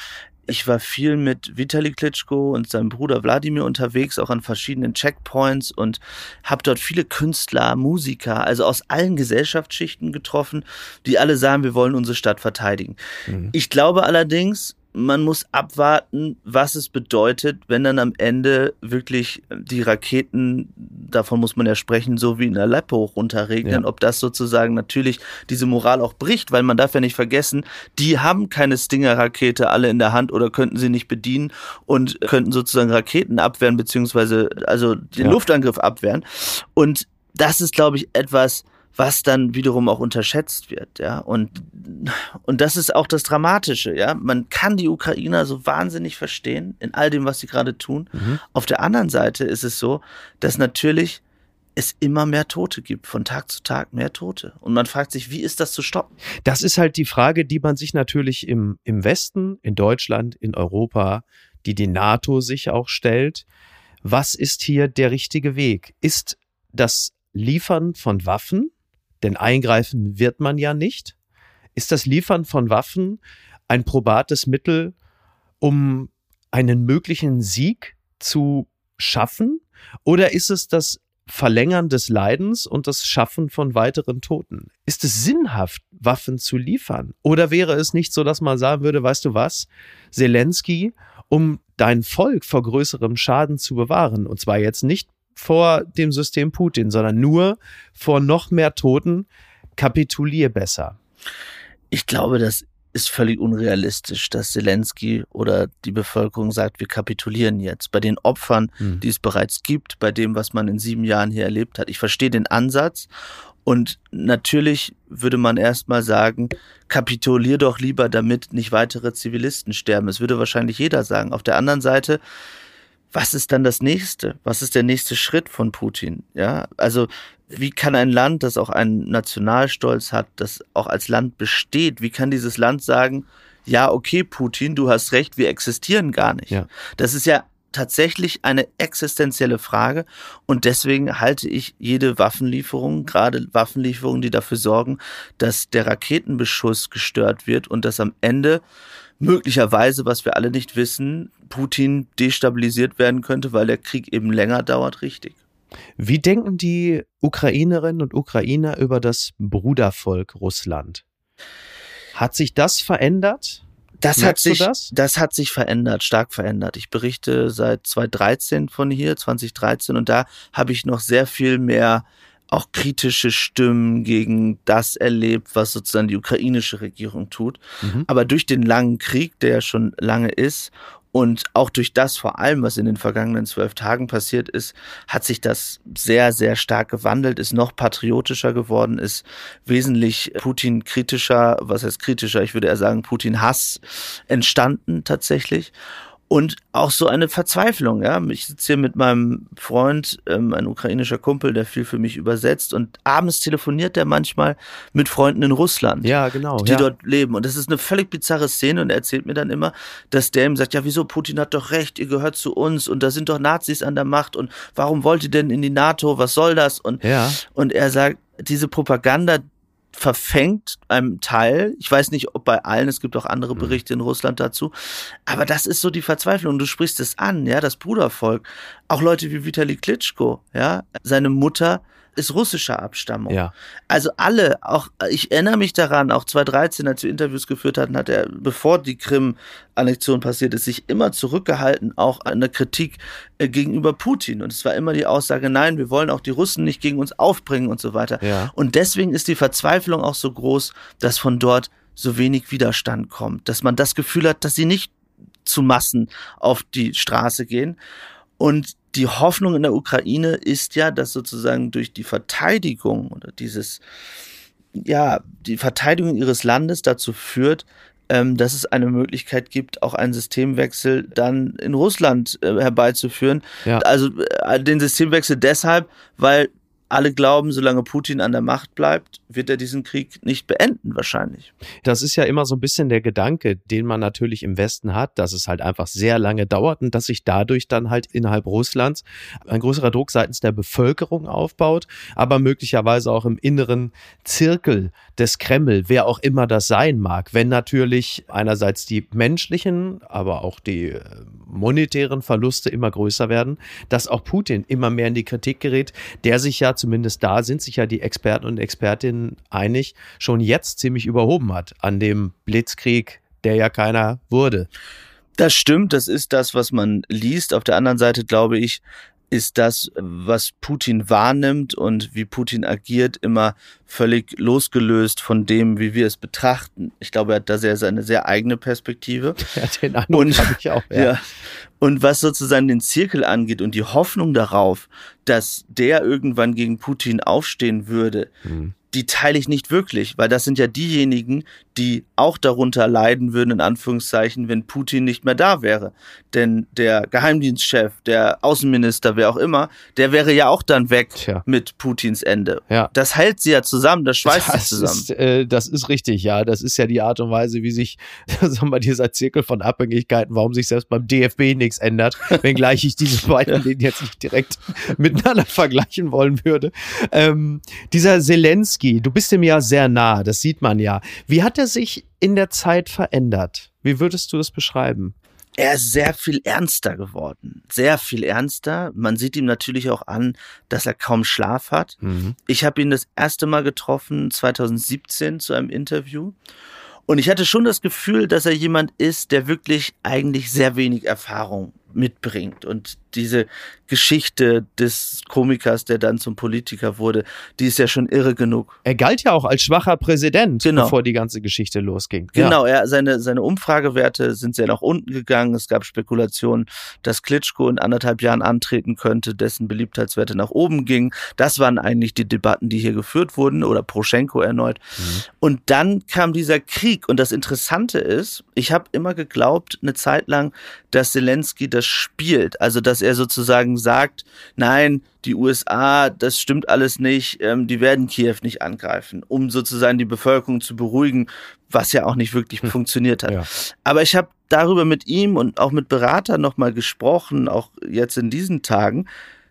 ich war viel mit Vitali Klitschko und seinem Bruder Wladimir unterwegs, auch an verschiedenen Checkpoints und habe dort viele Künstler, Musiker, also aus allen Gesellschaftsschichten getroffen, die alle sagen, wir wollen unsere Stadt verteidigen. Mhm. Ich glaube allerdings, man muss abwarten, was es bedeutet, wenn dann am Ende wirklich die Raketen, davon muss man ja sprechen, so wie in Aleppo runterregnen, ja. ob das sozusagen natürlich diese Moral auch bricht, weil man darf ja nicht vergessen, die haben keine Stinger-Rakete alle in der Hand oder könnten sie nicht bedienen und könnten sozusagen Raketen abwehren, beziehungsweise also den ja. Luftangriff abwehren. Und das ist, glaube ich, etwas, was dann wiederum auch unterschätzt wird, ja. Und, und das ist auch das Dramatische, ja. Man kann die Ukrainer so wahnsinnig verstehen in all dem, was sie gerade tun. Mhm. Auf der anderen Seite ist es so, dass natürlich es immer mehr Tote gibt, von Tag zu Tag mehr Tote. Und man fragt sich, wie ist das zu stoppen? Das ist halt die Frage, die man sich natürlich im, im Westen, in Deutschland, in Europa, die die NATO sich auch stellt. Was ist hier der richtige Weg? Ist das Liefern von Waffen denn eingreifen wird man ja nicht. Ist das Liefern von Waffen ein probates Mittel, um einen möglichen Sieg zu schaffen? Oder ist es das Verlängern des Leidens und das Schaffen von weiteren Toten? Ist es sinnhaft, Waffen zu liefern? Oder wäre es nicht so, dass man sagen würde, weißt du was, Zelensky, um dein Volk vor größerem Schaden zu bewahren, und zwar jetzt nicht vor dem System Putin, sondern nur vor noch mehr Toten. Kapitulier besser. Ich glaube, das ist völlig unrealistisch, dass Zelensky oder die Bevölkerung sagt, wir kapitulieren jetzt. Bei den Opfern, hm. die es bereits gibt, bei dem, was man in sieben Jahren hier erlebt hat. Ich verstehe den Ansatz und natürlich würde man erstmal sagen, kapitulier doch lieber, damit nicht weitere Zivilisten sterben. Es würde wahrscheinlich jeder sagen. Auf der anderen Seite was ist dann das nächste? Was ist der nächste Schritt von Putin? Ja, also wie kann ein Land, das auch einen Nationalstolz hat, das auch als Land besteht, wie kann dieses Land sagen, ja, okay, Putin, du hast recht, wir existieren gar nicht. Ja. Das ist ja tatsächlich eine existenzielle Frage und deswegen halte ich jede Waffenlieferung, gerade Waffenlieferungen, die dafür sorgen, dass der Raketenbeschuss gestört wird und dass am Ende möglicherweise, was wir alle nicht wissen, Putin destabilisiert werden könnte, weil der Krieg eben länger dauert, richtig. Wie denken die Ukrainerinnen und Ukrainer über das Brudervolk Russland? Hat sich das verändert? Das hat sich, das? das? hat sich verändert, stark verändert. Ich berichte seit 2013 von hier, 2013, und da habe ich noch sehr viel mehr auch kritische Stimmen gegen das erlebt, was sozusagen die ukrainische Regierung tut. Mhm. Aber durch den langen Krieg, der ja schon lange ist, und auch durch das vor allem, was in den vergangenen zwölf Tagen passiert ist, hat sich das sehr, sehr stark gewandelt, ist noch patriotischer geworden, ist wesentlich Putin kritischer, was heißt kritischer, ich würde eher sagen Putin Hass entstanden tatsächlich und auch so eine Verzweiflung. Ja, ich sitze hier mit meinem Freund, ähm, ein ukrainischer Kumpel, der viel für mich übersetzt und abends telefoniert er manchmal mit Freunden in Russland, ja genau, die ja. dort leben. Und das ist eine völlig bizarre Szene und er erzählt mir dann immer, dass der ihm sagt, ja wieso Putin hat doch recht, ihr gehört zu uns und da sind doch Nazis an der Macht und warum wollt ihr denn in die NATO? Was soll das? Und ja. und er sagt, diese Propaganda, verfängt einem Teil. Ich weiß nicht, ob bei allen, es gibt auch andere mhm. Berichte in Russland dazu. Aber das ist so die Verzweiflung. Du sprichst es an, ja, das Brudervolk. Auch Leute wie Vitali Klitschko, ja, seine Mutter ist russischer Abstammung. Ja. Also alle, auch ich erinnere mich daran, auch 2013, als wir Interviews geführt hatten, hat er, bevor die Krim-Annexion passiert ist, sich immer zurückgehalten, auch an der Kritik äh, gegenüber Putin. Und es war immer die Aussage, nein, wir wollen auch die Russen nicht gegen uns aufbringen und so weiter. Ja. Und deswegen ist die Verzweiflung auch so groß, dass von dort so wenig Widerstand kommt, dass man das Gefühl hat, dass sie nicht zu Massen auf die Straße gehen. Und die Hoffnung in der Ukraine ist ja, dass sozusagen durch die Verteidigung oder dieses, ja, die Verteidigung ihres Landes dazu führt, ähm, dass es eine Möglichkeit gibt, auch einen Systemwechsel dann in Russland äh, herbeizuführen. Ja. Also äh, den Systemwechsel deshalb, weil alle glauben, solange Putin an der Macht bleibt, wird er diesen Krieg nicht beenden, wahrscheinlich. Das ist ja immer so ein bisschen der Gedanke, den man natürlich im Westen hat, dass es halt einfach sehr lange dauert und dass sich dadurch dann halt innerhalb Russlands ein größerer Druck seitens der Bevölkerung aufbaut, aber möglicherweise auch im inneren Zirkel des Kreml, wer auch immer das sein mag. Wenn natürlich einerseits die menschlichen, aber auch die äh, monetären Verluste immer größer werden, dass auch Putin immer mehr in die Kritik gerät, der sich ja zumindest da sind sich ja die Experten und Expertinnen einig, schon jetzt ziemlich überhoben hat an dem Blitzkrieg, der ja keiner wurde. Das stimmt, das ist das, was man liest. Auf der anderen Seite glaube ich, ist das, was Putin wahrnimmt und wie Putin agiert, immer völlig losgelöst von dem, wie wir es betrachten. Ich glaube, er hat da sehr seine sehr eigene Perspektive. Ja, den Eindruck habe ich auch. Ja. ja. Und was sozusagen den Zirkel angeht und die Hoffnung darauf, dass der irgendwann gegen Putin aufstehen würde, mhm die teile ich nicht wirklich, weil das sind ja diejenigen, die auch darunter leiden würden, in Anführungszeichen, wenn Putin nicht mehr da wäre. Denn der Geheimdienstchef, der Außenminister, wer auch immer, der wäre ja auch dann weg Tja. mit Putins Ende. Ja. Das hält sie ja zusammen, das schweißt das sie zusammen. Ist, äh, das ist richtig, ja. Das ist ja die Art und Weise, wie sich, sagen wir, dieser Zirkel von Abhängigkeiten, warum sich selbst beim DFB nichts ändert, wenngleich ich diese beiden ja. jetzt nicht direkt miteinander vergleichen wollen würde. Ähm, dieser Zelensky, Zelensky, du bist ihm ja sehr nah, das sieht man ja. Wie hat er sich in der Zeit verändert? Wie würdest du das beschreiben? Er ist sehr viel ernster geworden. Sehr viel ernster. Man sieht ihm natürlich auch an, dass er kaum Schlaf hat. Mhm. Ich habe ihn das erste Mal getroffen 2017 zu einem Interview. Und ich hatte schon das Gefühl, dass er jemand ist, der wirklich eigentlich sehr wenig Erfahrung mitbringt. Und diese Geschichte des Komikers, der dann zum Politiker wurde, die ist ja schon irre genug. Er galt ja auch als schwacher Präsident, genau. bevor die ganze Geschichte losging. Genau, ja. er, seine, seine Umfragewerte sind sehr nach unten gegangen. Es gab Spekulationen, dass Klitschko in anderthalb Jahren antreten könnte, dessen Beliebtheitswerte nach oben gingen. Das waren eigentlich die Debatten, die hier geführt wurden oder Proschenko erneut. Mhm. Und dann kam dieser Krieg. Und das Interessante ist, ich habe immer geglaubt, eine Zeit lang, dass Zelensky das spielt. Also, dass er sozusagen sagt, nein, die USA, das stimmt alles nicht, ähm, die werden Kiew nicht angreifen, um sozusagen die Bevölkerung zu beruhigen, was ja auch nicht wirklich hm. funktioniert hat. Ja. Aber ich habe darüber mit ihm und auch mit Beratern nochmal gesprochen, auch jetzt in diesen Tagen,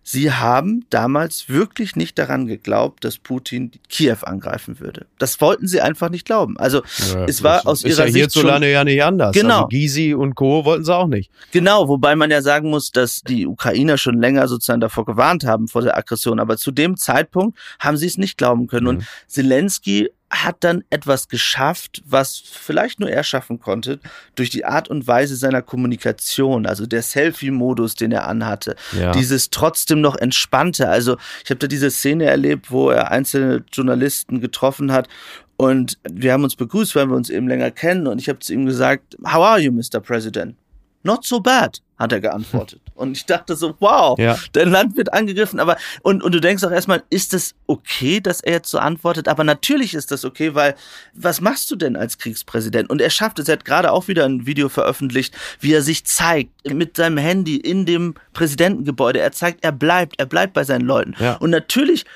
Sie haben damals wirklich nicht daran geglaubt, dass Putin Kiew angreifen würde. Das wollten sie einfach nicht glauben. Also ja, es war aus ihrer ja Sicht hierzulande ja nicht anders. Genau. Also Gysi und Co. wollten sie auch nicht. Genau, wobei man ja sagen muss, dass die Ukrainer schon länger sozusagen davor gewarnt haben vor der Aggression. Aber zu dem Zeitpunkt haben sie es nicht glauben können. Mhm. Und Zelensky hat dann etwas geschafft, was vielleicht nur er schaffen konnte, durch die Art und Weise seiner Kommunikation, also der Selfie-Modus, den er anhatte, ja. dieses trotzdem noch entspannte. Also ich habe da diese Szene erlebt, wo er einzelne Journalisten getroffen hat und wir haben uns begrüßt, weil wir uns eben länger kennen und ich habe zu ihm gesagt, How are you, Mr. President? Not so bad, hat er geantwortet. Und ich dachte so, wow, ja. dein Land wird angegriffen. Aber, und, und du denkst auch erstmal, ist es okay, dass er jetzt so antwortet? Aber natürlich ist das okay, weil was machst du denn als Kriegspräsident? Und er schafft es, er hat gerade auch wieder ein Video veröffentlicht, wie er sich zeigt mit seinem Handy in dem Präsidentengebäude. Er zeigt, er bleibt, er bleibt bei seinen Leuten. Ja. Und natürlich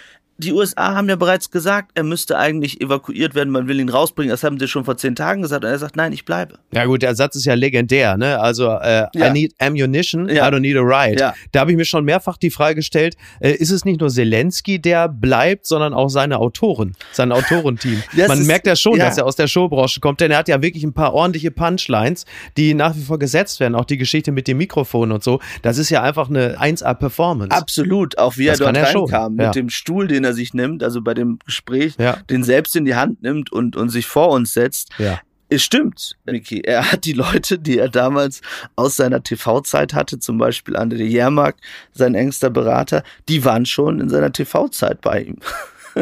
die USA haben ja bereits gesagt, er müsste eigentlich evakuiert werden, man will ihn rausbringen. Das haben sie schon vor zehn Tagen gesagt. Und er sagt, nein, ich bleibe. Ja gut, der Satz ist ja legendär. Ne? Also, äh, ja. I need ammunition, ja. I don't need a ride. Ja. Da habe ich mir schon mehrfach die Frage gestellt, äh, ist es nicht nur Zelensky, der bleibt, sondern auch seine Autoren, sein Autorenteam. man ist, merkt ja schon, dass er aus der Showbranche kommt, denn er hat ja wirklich ein paar ordentliche Punchlines, die nach wie vor gesetzt werden. Auch die Geschichte mit dem Mikrofon und so. Das ist ja einfach eine 1A-Performance. Absolut, auch wie das er dort reinkam, mit dem Stuhl, den er er sich nimmt, also bei dem Gespräch, ja. den selbst in die Hand nimmt und, und sich vor uns setzt. Ja. Es stimmt, Niki. Er hat die Leute, die er damals aus seiner TV-Zeit hatte, zum Beispiel André Jermak, sein engster Berater, die waren schon in seiner TV-Zeit bei ihm.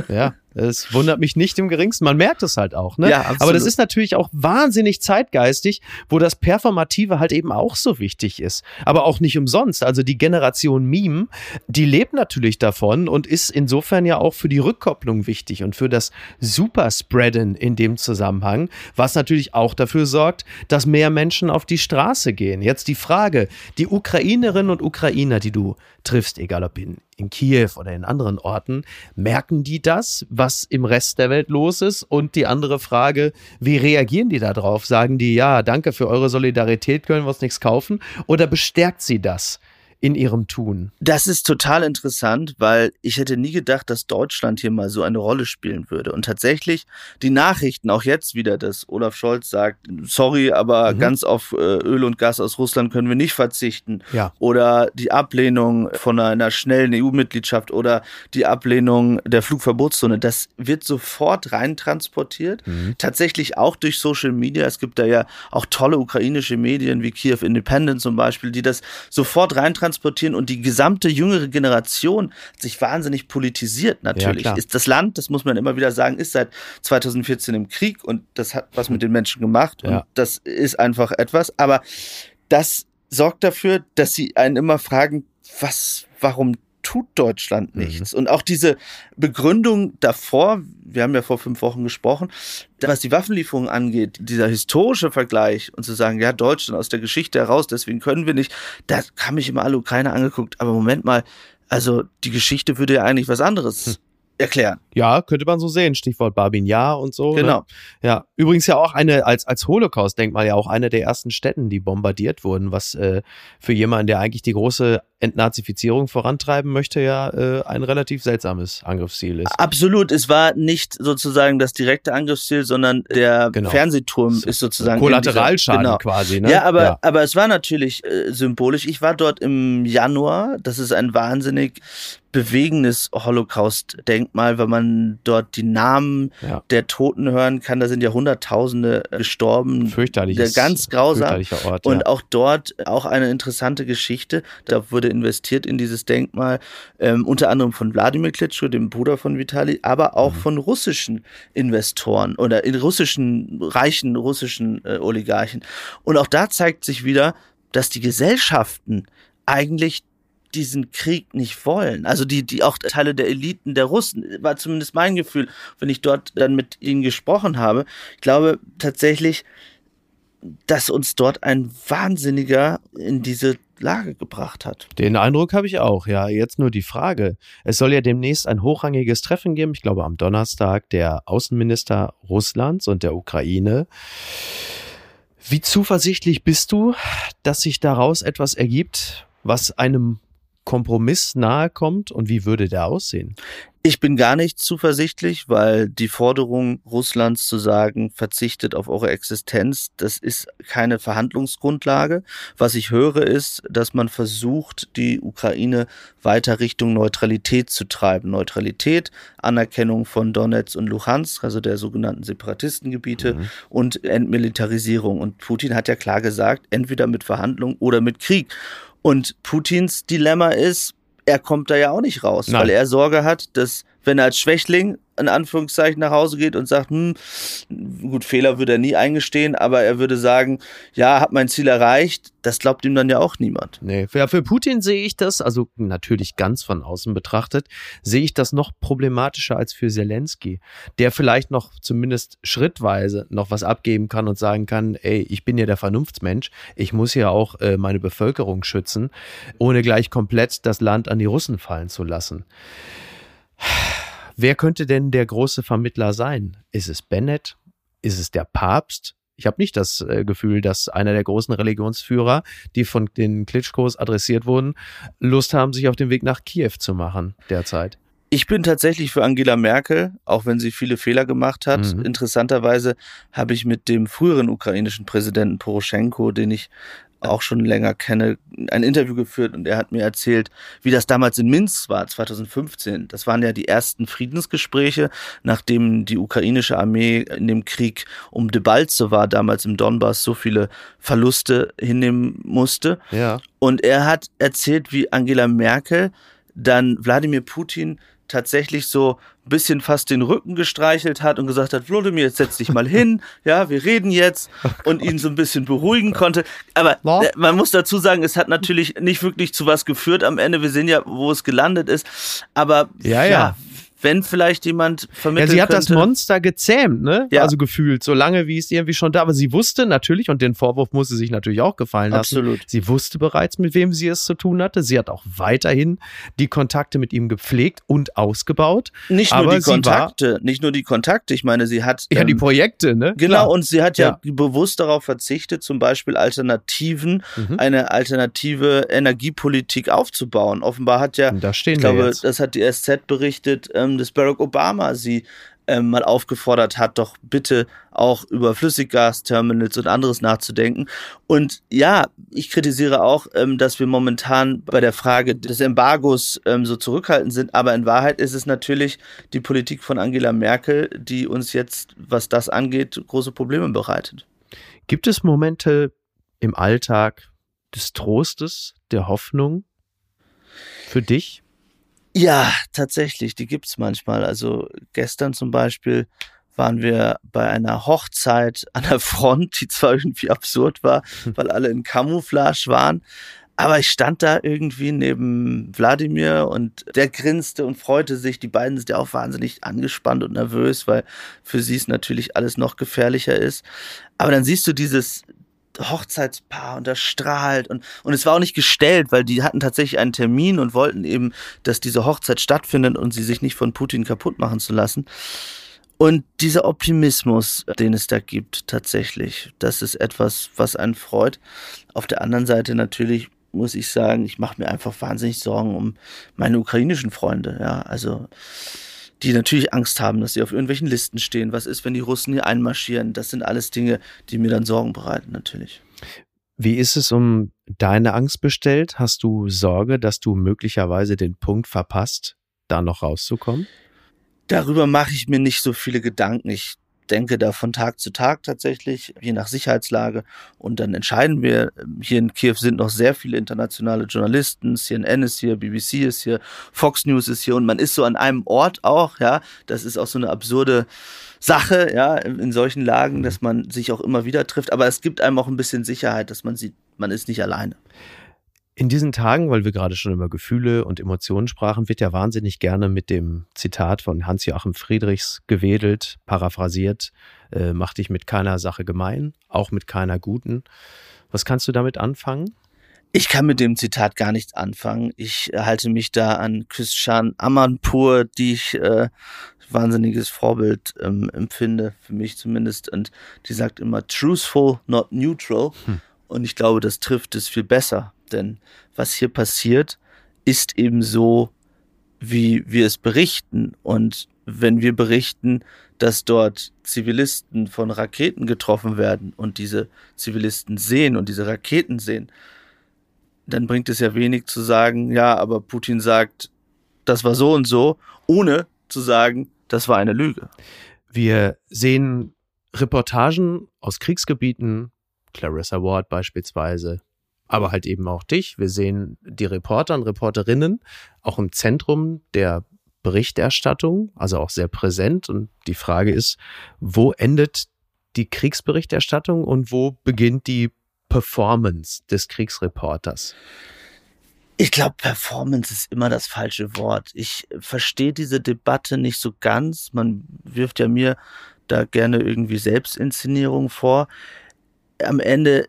Ja, es wundert mich nicht im geringsten. Man merkt es halt auch, ne? Ja, absolut. Aber das ist natürlich auch wahnsinnig zeitgeistig, wo das Performative halt eben auch so wichtig ist. Aber auch nicht umsonst. Also die Generation Meme, die lebt natürlich davon und ist insofern ja auch für die Rückkopplung wichtig und für das Superspreaden in dem Zusammenhang, was natürlich auch dafür sorgt, dass mehr Menschen auf die Straße gehen. Jetzt die Frage, die Ukrainerinnen und Ukrainer, die du triffst, egal ob in in Kiew oder in anderen Orten, merken die das, was im Rest der Welt los ist? Und die andere Frage, wie reagieren die darauf? Sagen die, ja, danke für eure Solidarität, können wir uns nichts kaufen? Oder bestärkt sie das? In ihrem Tun. Das ist total interessant, weil ich hätte nie gedacht, dass Deutschland hier mal so eine Rolle spielen würde. Und tatsächlich die Nachrichten, auch jetzt wieder, dass Olaf Scholz sagt, sorry, aber mhm. ganz auf äh, Öl und Gas aus Russland können wir nicht verzichten. Ja. Oder die Ablehnung von einer schnellen EU-Mitgliedschaft oder die Ablehnung der Flugverbotszone, das wird sofort reintransportiert. Mhm. Tatsächlich auch durch Social Media. Es gibt da ja auch tolle ukrainische Medien wie Kiew Independent zum Beispiel, die das sofort reintransportieren transportieren und die gesamte jüngere Generation sich wahnsinnig politisiert natürlich. Ja, ist das Land, das muss man immer wieder sagen, ist seit 2014 im Krieg und das hat was mit den Menschen gemacht und ja. das ist einfach etwas, aber das sorgt dafür, dass sie einen immer fragen, was, warum tut Deutschland mhm. nichts. Mhm. Und auch diese Begründung davor, wir haben ja vor fünf Wochen gesprochen, was die Waffenlieferungen angeht, dieser historische Vergleich und zu sagen, ja, Deutschland aus der Geschichte heraus, deswegen können wir nicht, da haben mich immer alle Ukraine angeguckt, aber Moment mal, also die Geschichte würde ja eigentlich was anderes hm erklären. Ja, könnte man so sehen. Stichwort Babin Yar und so. Ne? Genau. Ne? Ja, übrigens ja auch eine, als, als Holocaust-Denkmal ja auch eine der ersten Städten, die bombardiert wurden, was äh, für jemanden, der eigentlich die große Entnazifizierung vorantreiben möchte, ja äh, ein relativ seltsames Angriffsziel ist. Absolut. Es war nicht sozusagen das direkte Angriffsziel, sondern der genau. Fernsehturm ist sozusagen. Kollateralschaden dieser, genau. quasi, ne? Ja, aber, ja. aber es war natürlich äh, symbolisch. Ich war dort im Januar. Das ist ein wahnsinnig bewegendes Holocaust-Denkmal, weil man dort die Namen ja. der Toten hören kann. Da sind ja Hunderttausende gestorben. Fürchterlich. Ganz grausam. Ort, Und auch dort auch eine interessante Geschichte. Da wurde investiert in dieses Denkmal, ähm, unter anderem von Wladimir Klitschko, dem Bruder von Vitali, aber auch mhm. von russischen Investoren oder in russischen, reichen russischen äh, Oligarchen. Und auch da zeigt sich wieder, dass die Gesellschaften eigentlich diesen Krieg nicht wollen. Also die, die auch Teile der Eliten der Russen, war zumindest mein Gefühl, wenn ich dort dann mit ihnen gesprochen habe. Ich glaube tatsächlich, dass uns dort ein Wahnsinniger in diese Lage gebracht hat. Den Eindruck habe ich auch, ja. Jetzt nur die Frage. Es soll ja demnächst ein hochrangiges Treffen geben, ich glaube am Donnerstag, der Außenminister Russlands und der Ukraine. Wie zuversichtlich bist du, dass sich daraus etwas ergibt, was einem Kompromiss nahe kommt und wie würde der aussehen? Ich bin gar nicht zuversichtlich, weil die Forderung Russlands zu sagen, verzichtet auf eure Existenz, das ist keine Verhandlungsgrundlage. Was ich höre ist, dass man versucht, die Ukraine weiter Richtung Neutralität zu treiben. Neutralität, Anerkennung von Donetsk und Luhansk, also der sogenannten Separatistengebiete mhm. und Entmilitarisierung. Und Putin hat ja klar gesagt, entweder mit Verhandlungen oder mit Krieg. Und Putins Dilemma ist, er kommt da ja auch nicht raus, Nein. weil er Sorge hat, dass wenn er als Schwächling in Anführungszeichen nach Hause geht und sagt, hm, gut, Fehler würde er nie eingestehen, aber er würde sagen, ja, hab mein Ziel erreicht, das glaubt ihm dann ja auch niemand. Nee, für, für Putin sehe ich das, also natürlich ganz von außen betrachtet, sehe ich das noch problematischer als für Zelensky, der vielleicht noch zumindest schrittweise noch was abgeben kann und sagen kann, ey, ich bin ja der Vernunftsmensch, ich muss ja auch äh, meine Bevölkerung schützen, ohne gleich komplett das Land an die Russen fallen zu lassen. Wer könnte denn der große Vermittler sein? Ist es Bennett? Ist es der Papst? Ich habe nicht das äh, Gefühl, dass einer der großen Religionsführer, die von den Klitschkos adressiert wurden, Lust haben, sich auf den Weg nach Kiew zu machen derzeit. Ich bin tatsächlich für Angela Merkel, auch wenn sie viele Fehler gemacht hat. Mhm. Interessanterweise habe ich mit dem früheren ukrainischen Präsidenten Poroschenko, den ich auch schon länger kenne, ein Interview geführt und er hat mir erzählt, wie das damals in Minsk war, 2015. Das waren ja die ersten Friedensgespräche, nachdem die ukrainische Armee in dem Krieg um Debalze war, damals im Donbass, so viele Verluste hinnehmen musste. Ja. Und er hat erzählt, wie Angela Merkel dann Wladimir Putin tatsächlich so ein bisschen fast den Rücken gestreichelt hat und gesagt hat, Wladimir, jetzt setz dich mal hin, ja, wir reden jetzt und ihn so ein bisschen beruhigen konnte. Aber. Äh, man muss dazu sagen, es hat natürlich nicht wirklich zu was geführt am Ende. Wir sehen ja, wo es gelandet ist. Aber ja, ja. ja wenn vielleicht jemand vermittelt Ja, sie hat könnte, das Monster gezähmt, ne? Ja. Also gefühlt, so lange wie es irgendwie schon da war. Sie wusste natürlich, und den Vorwurf musste sich natürlich auch gefallen lassen. Absolut. Sie wusste bereits, mit wem sie es zu tun hatte. Sie hat auch weiterhin die Kontakte mit ihm gepflegt und ausgebaut. nicht nur aber die sie war- Kontakte, nicht nur die Kontakte. Ich meine, sie hat Ja, die ähm, Projekte, ne? Genau, Klar. und sie hat ja, Ja. bewusst darauf verzichtet, zum Beispiel Alternativen, Mhm. eine alternative Energiepolitik aufzubauen. Offenbar hat ja, da stehen ich glaube, jetzt. das hat die SZ berichtet, ähm, dass Barack Obama sie ähm, mal aufgefordert hat, doch bitte auch über Flüssiggasterminals und anderes nachzudenken. Und ja, ich kritisiere auch, ähm, dass wir momentan bei der Frage des Embargos ähm, so zurückhaltend sind. Aber in Wahrheit ist es natürlich die Politik von Angela Merkel, die uns jetzt, was das angeht, große Probleme bereitet. Gibt es Momente im Alltag des Trostes, der Hoffnung für dich? Ja, tatsächlich, die gibt's manchmal. Also gestern zum Beispiel waren wir bei einer Hochzeit an der Front, die zwar irgendwie absurd war, weil alle in Camouflage waren. Aber ich stand da irgendwie neben Wladimir und der grinste und freute sich. Die beiden sind ja auch wahnsinnig angespannt und nervös, weil für sie es natürlich alles noch gefährlicher ist. Aber dann siehst du dieses Hochzeitspaar und das strahlt und, und es war auch nicht gestellt, weil die hatten tatsächlich einen Termin und wollten eben, dass diese Hochzeit stattfindet und sie sich nicht von Putin kaputt machen zu lassen. Und dieser Optimismus, den es da gibt, tatsächlich, das ist etwas, was einen freut. Auf der anderen Seite natürlich muss ich sagen, ich mache mir einfach wahnsinnig Sorgen um meine ukrainischen Freunde. Ja, also die natürlich Angst haben, dass sie auf irgendwelchen Listen stehen. Was ist, wenn die Russen hier einmarschieren? Das sind alles Dinge, die mir dann Sorgen bereiten, natürlich. Wie ist es um deine Angst bestellt? Hast du Sorge, dass du möglicherweise den Punkt verpasst, da noch rauszukommen? Darüber mache ich mir nicht so viele Gedanken. Ich denke da von Tag zu Tag tatsächlich, je nach Sicherheitslage. Und dann entscheiden wir. Hier in Kiew sind noch sehr viele internationale Journalisten. CNN ist hier, BBC ist hier, Fox News ist hier. Und man ist so an einem Ort auch, ja. Das ist auch so eine absurde Sache, ja, in solchen Lagen, dass man sich auch immer wieder trifft. Aber es gibt einem auch ein bisschen Sicherheit, dass man sieht, man ist nicht alleine. In diesen Tagen, weil wir gerade schon über Gefühle und Emotionen sprachen, wird ja wahnsinnig gerne mit dem Zitat von Hans-Joachim Friedrichs gewedelt, paraphrasiert, äh, mach dich mit keiner Sache gemein, auch mit keiner guten. Was kannst du damit anfangen? Ich kann mit dem Zitat gar nichts anfangen. Ich halte mich da an Christian Amanpour, die ich äh, wahnsinniges Vorbild ähm, empfinde, für mich zumindest. Und die sagt immer truthful, not neutral. Hm. Und ich glaube, das trifft es viel besser. Denn was hier passiert, ist eben so, wie wir es berichten. Und wenn wir berichten, dass dort Zivilisten von Raketen getroffen werden und diese Zivilisten sehen und diese Raketen sehen, dann bringt es ja wenig zu sagen, ja, aber Putin sagt, das war so und so, ohne zu sagen, das war eine Lüge. Wir sehen Reportagen aus Kriegsgebieten, Clarissa Ward beispielsweise, aber halt eben auch dich. Wir sehen die Reporter und Reporterinnen auch im Zentrum der Berichterstattung, also auch sehr präsent. Und die Frage ist, wo endet die Kriegsberichterstattung und wo beginnt die Performance des Kriegsreporters? Ich glaube, Performance ist immer das falsche Wort. Ich verstehe diese Debatte nicht so ganz. Man wirft ja mir da gerne irgendwie Selbstinszenierung vor. Am Ende,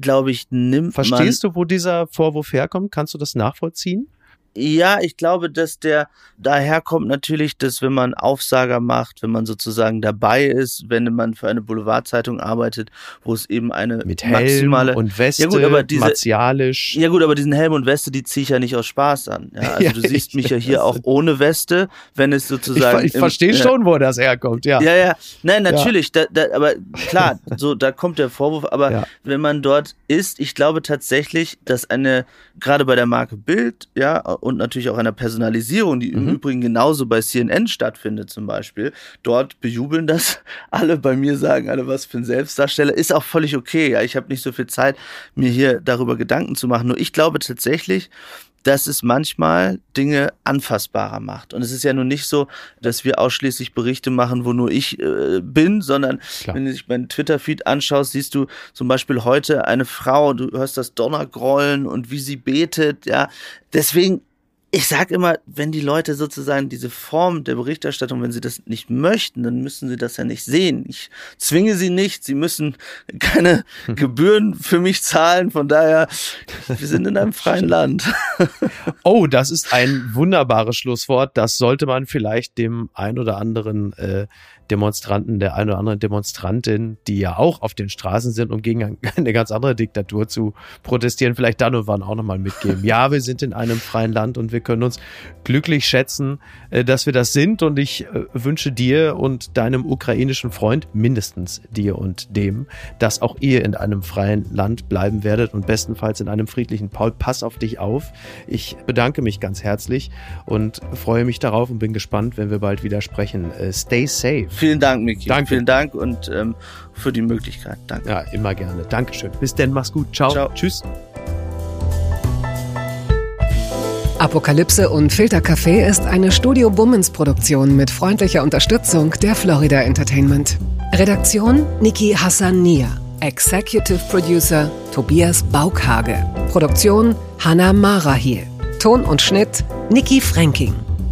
glaube ich, nimmt Verstehst du, wo dieser Vorwurf herkommt? Kannst du das nachvollziehen? Ja, ich glaube, dass der daherkommt natürlich, dass wenn man Aufsager macht, wenn man sozusagen dabei ist, wenn man für eine Boulevardzeitung arbeitet, wo es eben eine Mit Helm maximale und Weste, Ja gut, aber diese- martialisch. Ja gut, aber diesen Helm und Weste, die ziehe ich ja nicht aus Spaß an. Ja, also Ja, du siehst ich- mich ja hier auch ohne Weste, wenn es ich sozusagen. ich im- verstehe ja, schon, wo das herkommt, ja. Ja, ja, nein, natürlich, Da, da, aber klar, so da kommt der Vorwurf, aber wenn man dort ist, ich glaube tatsächlich, dass eine, gerade bei der Marke Bild, ja, und natürlich auch einer Personalisierung, die im Mhm. Übrigen genauso bei CNN stattfindet zum Beispiel, dort bejubeln das alle, bei mir sagen alle, was für ein Selbstdarsteller, ist auch völlig okay, ja, ich habe nicht so viel Zeit, mir hier darüber Gedanken zu machen, nur ich glaube tatsächlich, dass es manchmal Dinge anfassbarer macht. Und es ist ja nun nicht so, dass wir ausschließlich Berichte machen, wo nur ich äh, bin, sondern Klar. wenn du dich meinen Twitter-Feed anschaust, siehst du zum Beispiel heute eine Frau, du hörst das Donnergrollen und wie sie betet, ja. Deswegen ich sage immer, wenn die Leute sozusagen diese Form der Berichterstattung, wenn sie das nicht möchten, dann müssen sie das ja nicht sehen. Ich zwinge sie nicht, sie müssen keine Gebühren für mich zahlen. Von daher, wir sind in einem freien Land. oh, das ist ein wunderbares Schlusswort. Das sollte man vielleicht dem ein oder anderen äh, Demonstranten, der eine oder andere Demonstrantin, die ja auch auf den Straßen sind, um gegen eine ganz andere Diktatur zu protestieren, vielleicht dann und wann auch nochmal mitgeben. Ja, wir sind in einem freien Land und wir können uns glücklich schätzen, äh, dass wir das sind. Und ich äh, wünsche dir und deinem ukrainischen Freund, mindestens dir und dem, dass auch ihr in einem freien Land bleiben werdet und bestenfalls in einem friedlichen. Paul, pass auf dich auf. Ich bedanke mich ganz herzlich und freue mich darauf und bin gespannt, wenn wir bald wieder sprechen. Äh, stay safe. Vielen Dank, Miki. Danke. Vielen Dank und ähm, für die Möglichkeit. Danke. Ja, immer gerne. Dankeschön. Bis denn, mach's gut. Ciao. Ciao. Tschüss. Apokalypse und Filtercafé ist eine Studio Bummens Produktion mit freundlicher Unterstützung der Florida Entertainment. Redaktion Niki Hassania. Executive Producer Tobias Baukhage. Produktion Hanna Marahiel. Ton und Schnitt Niki Fränking.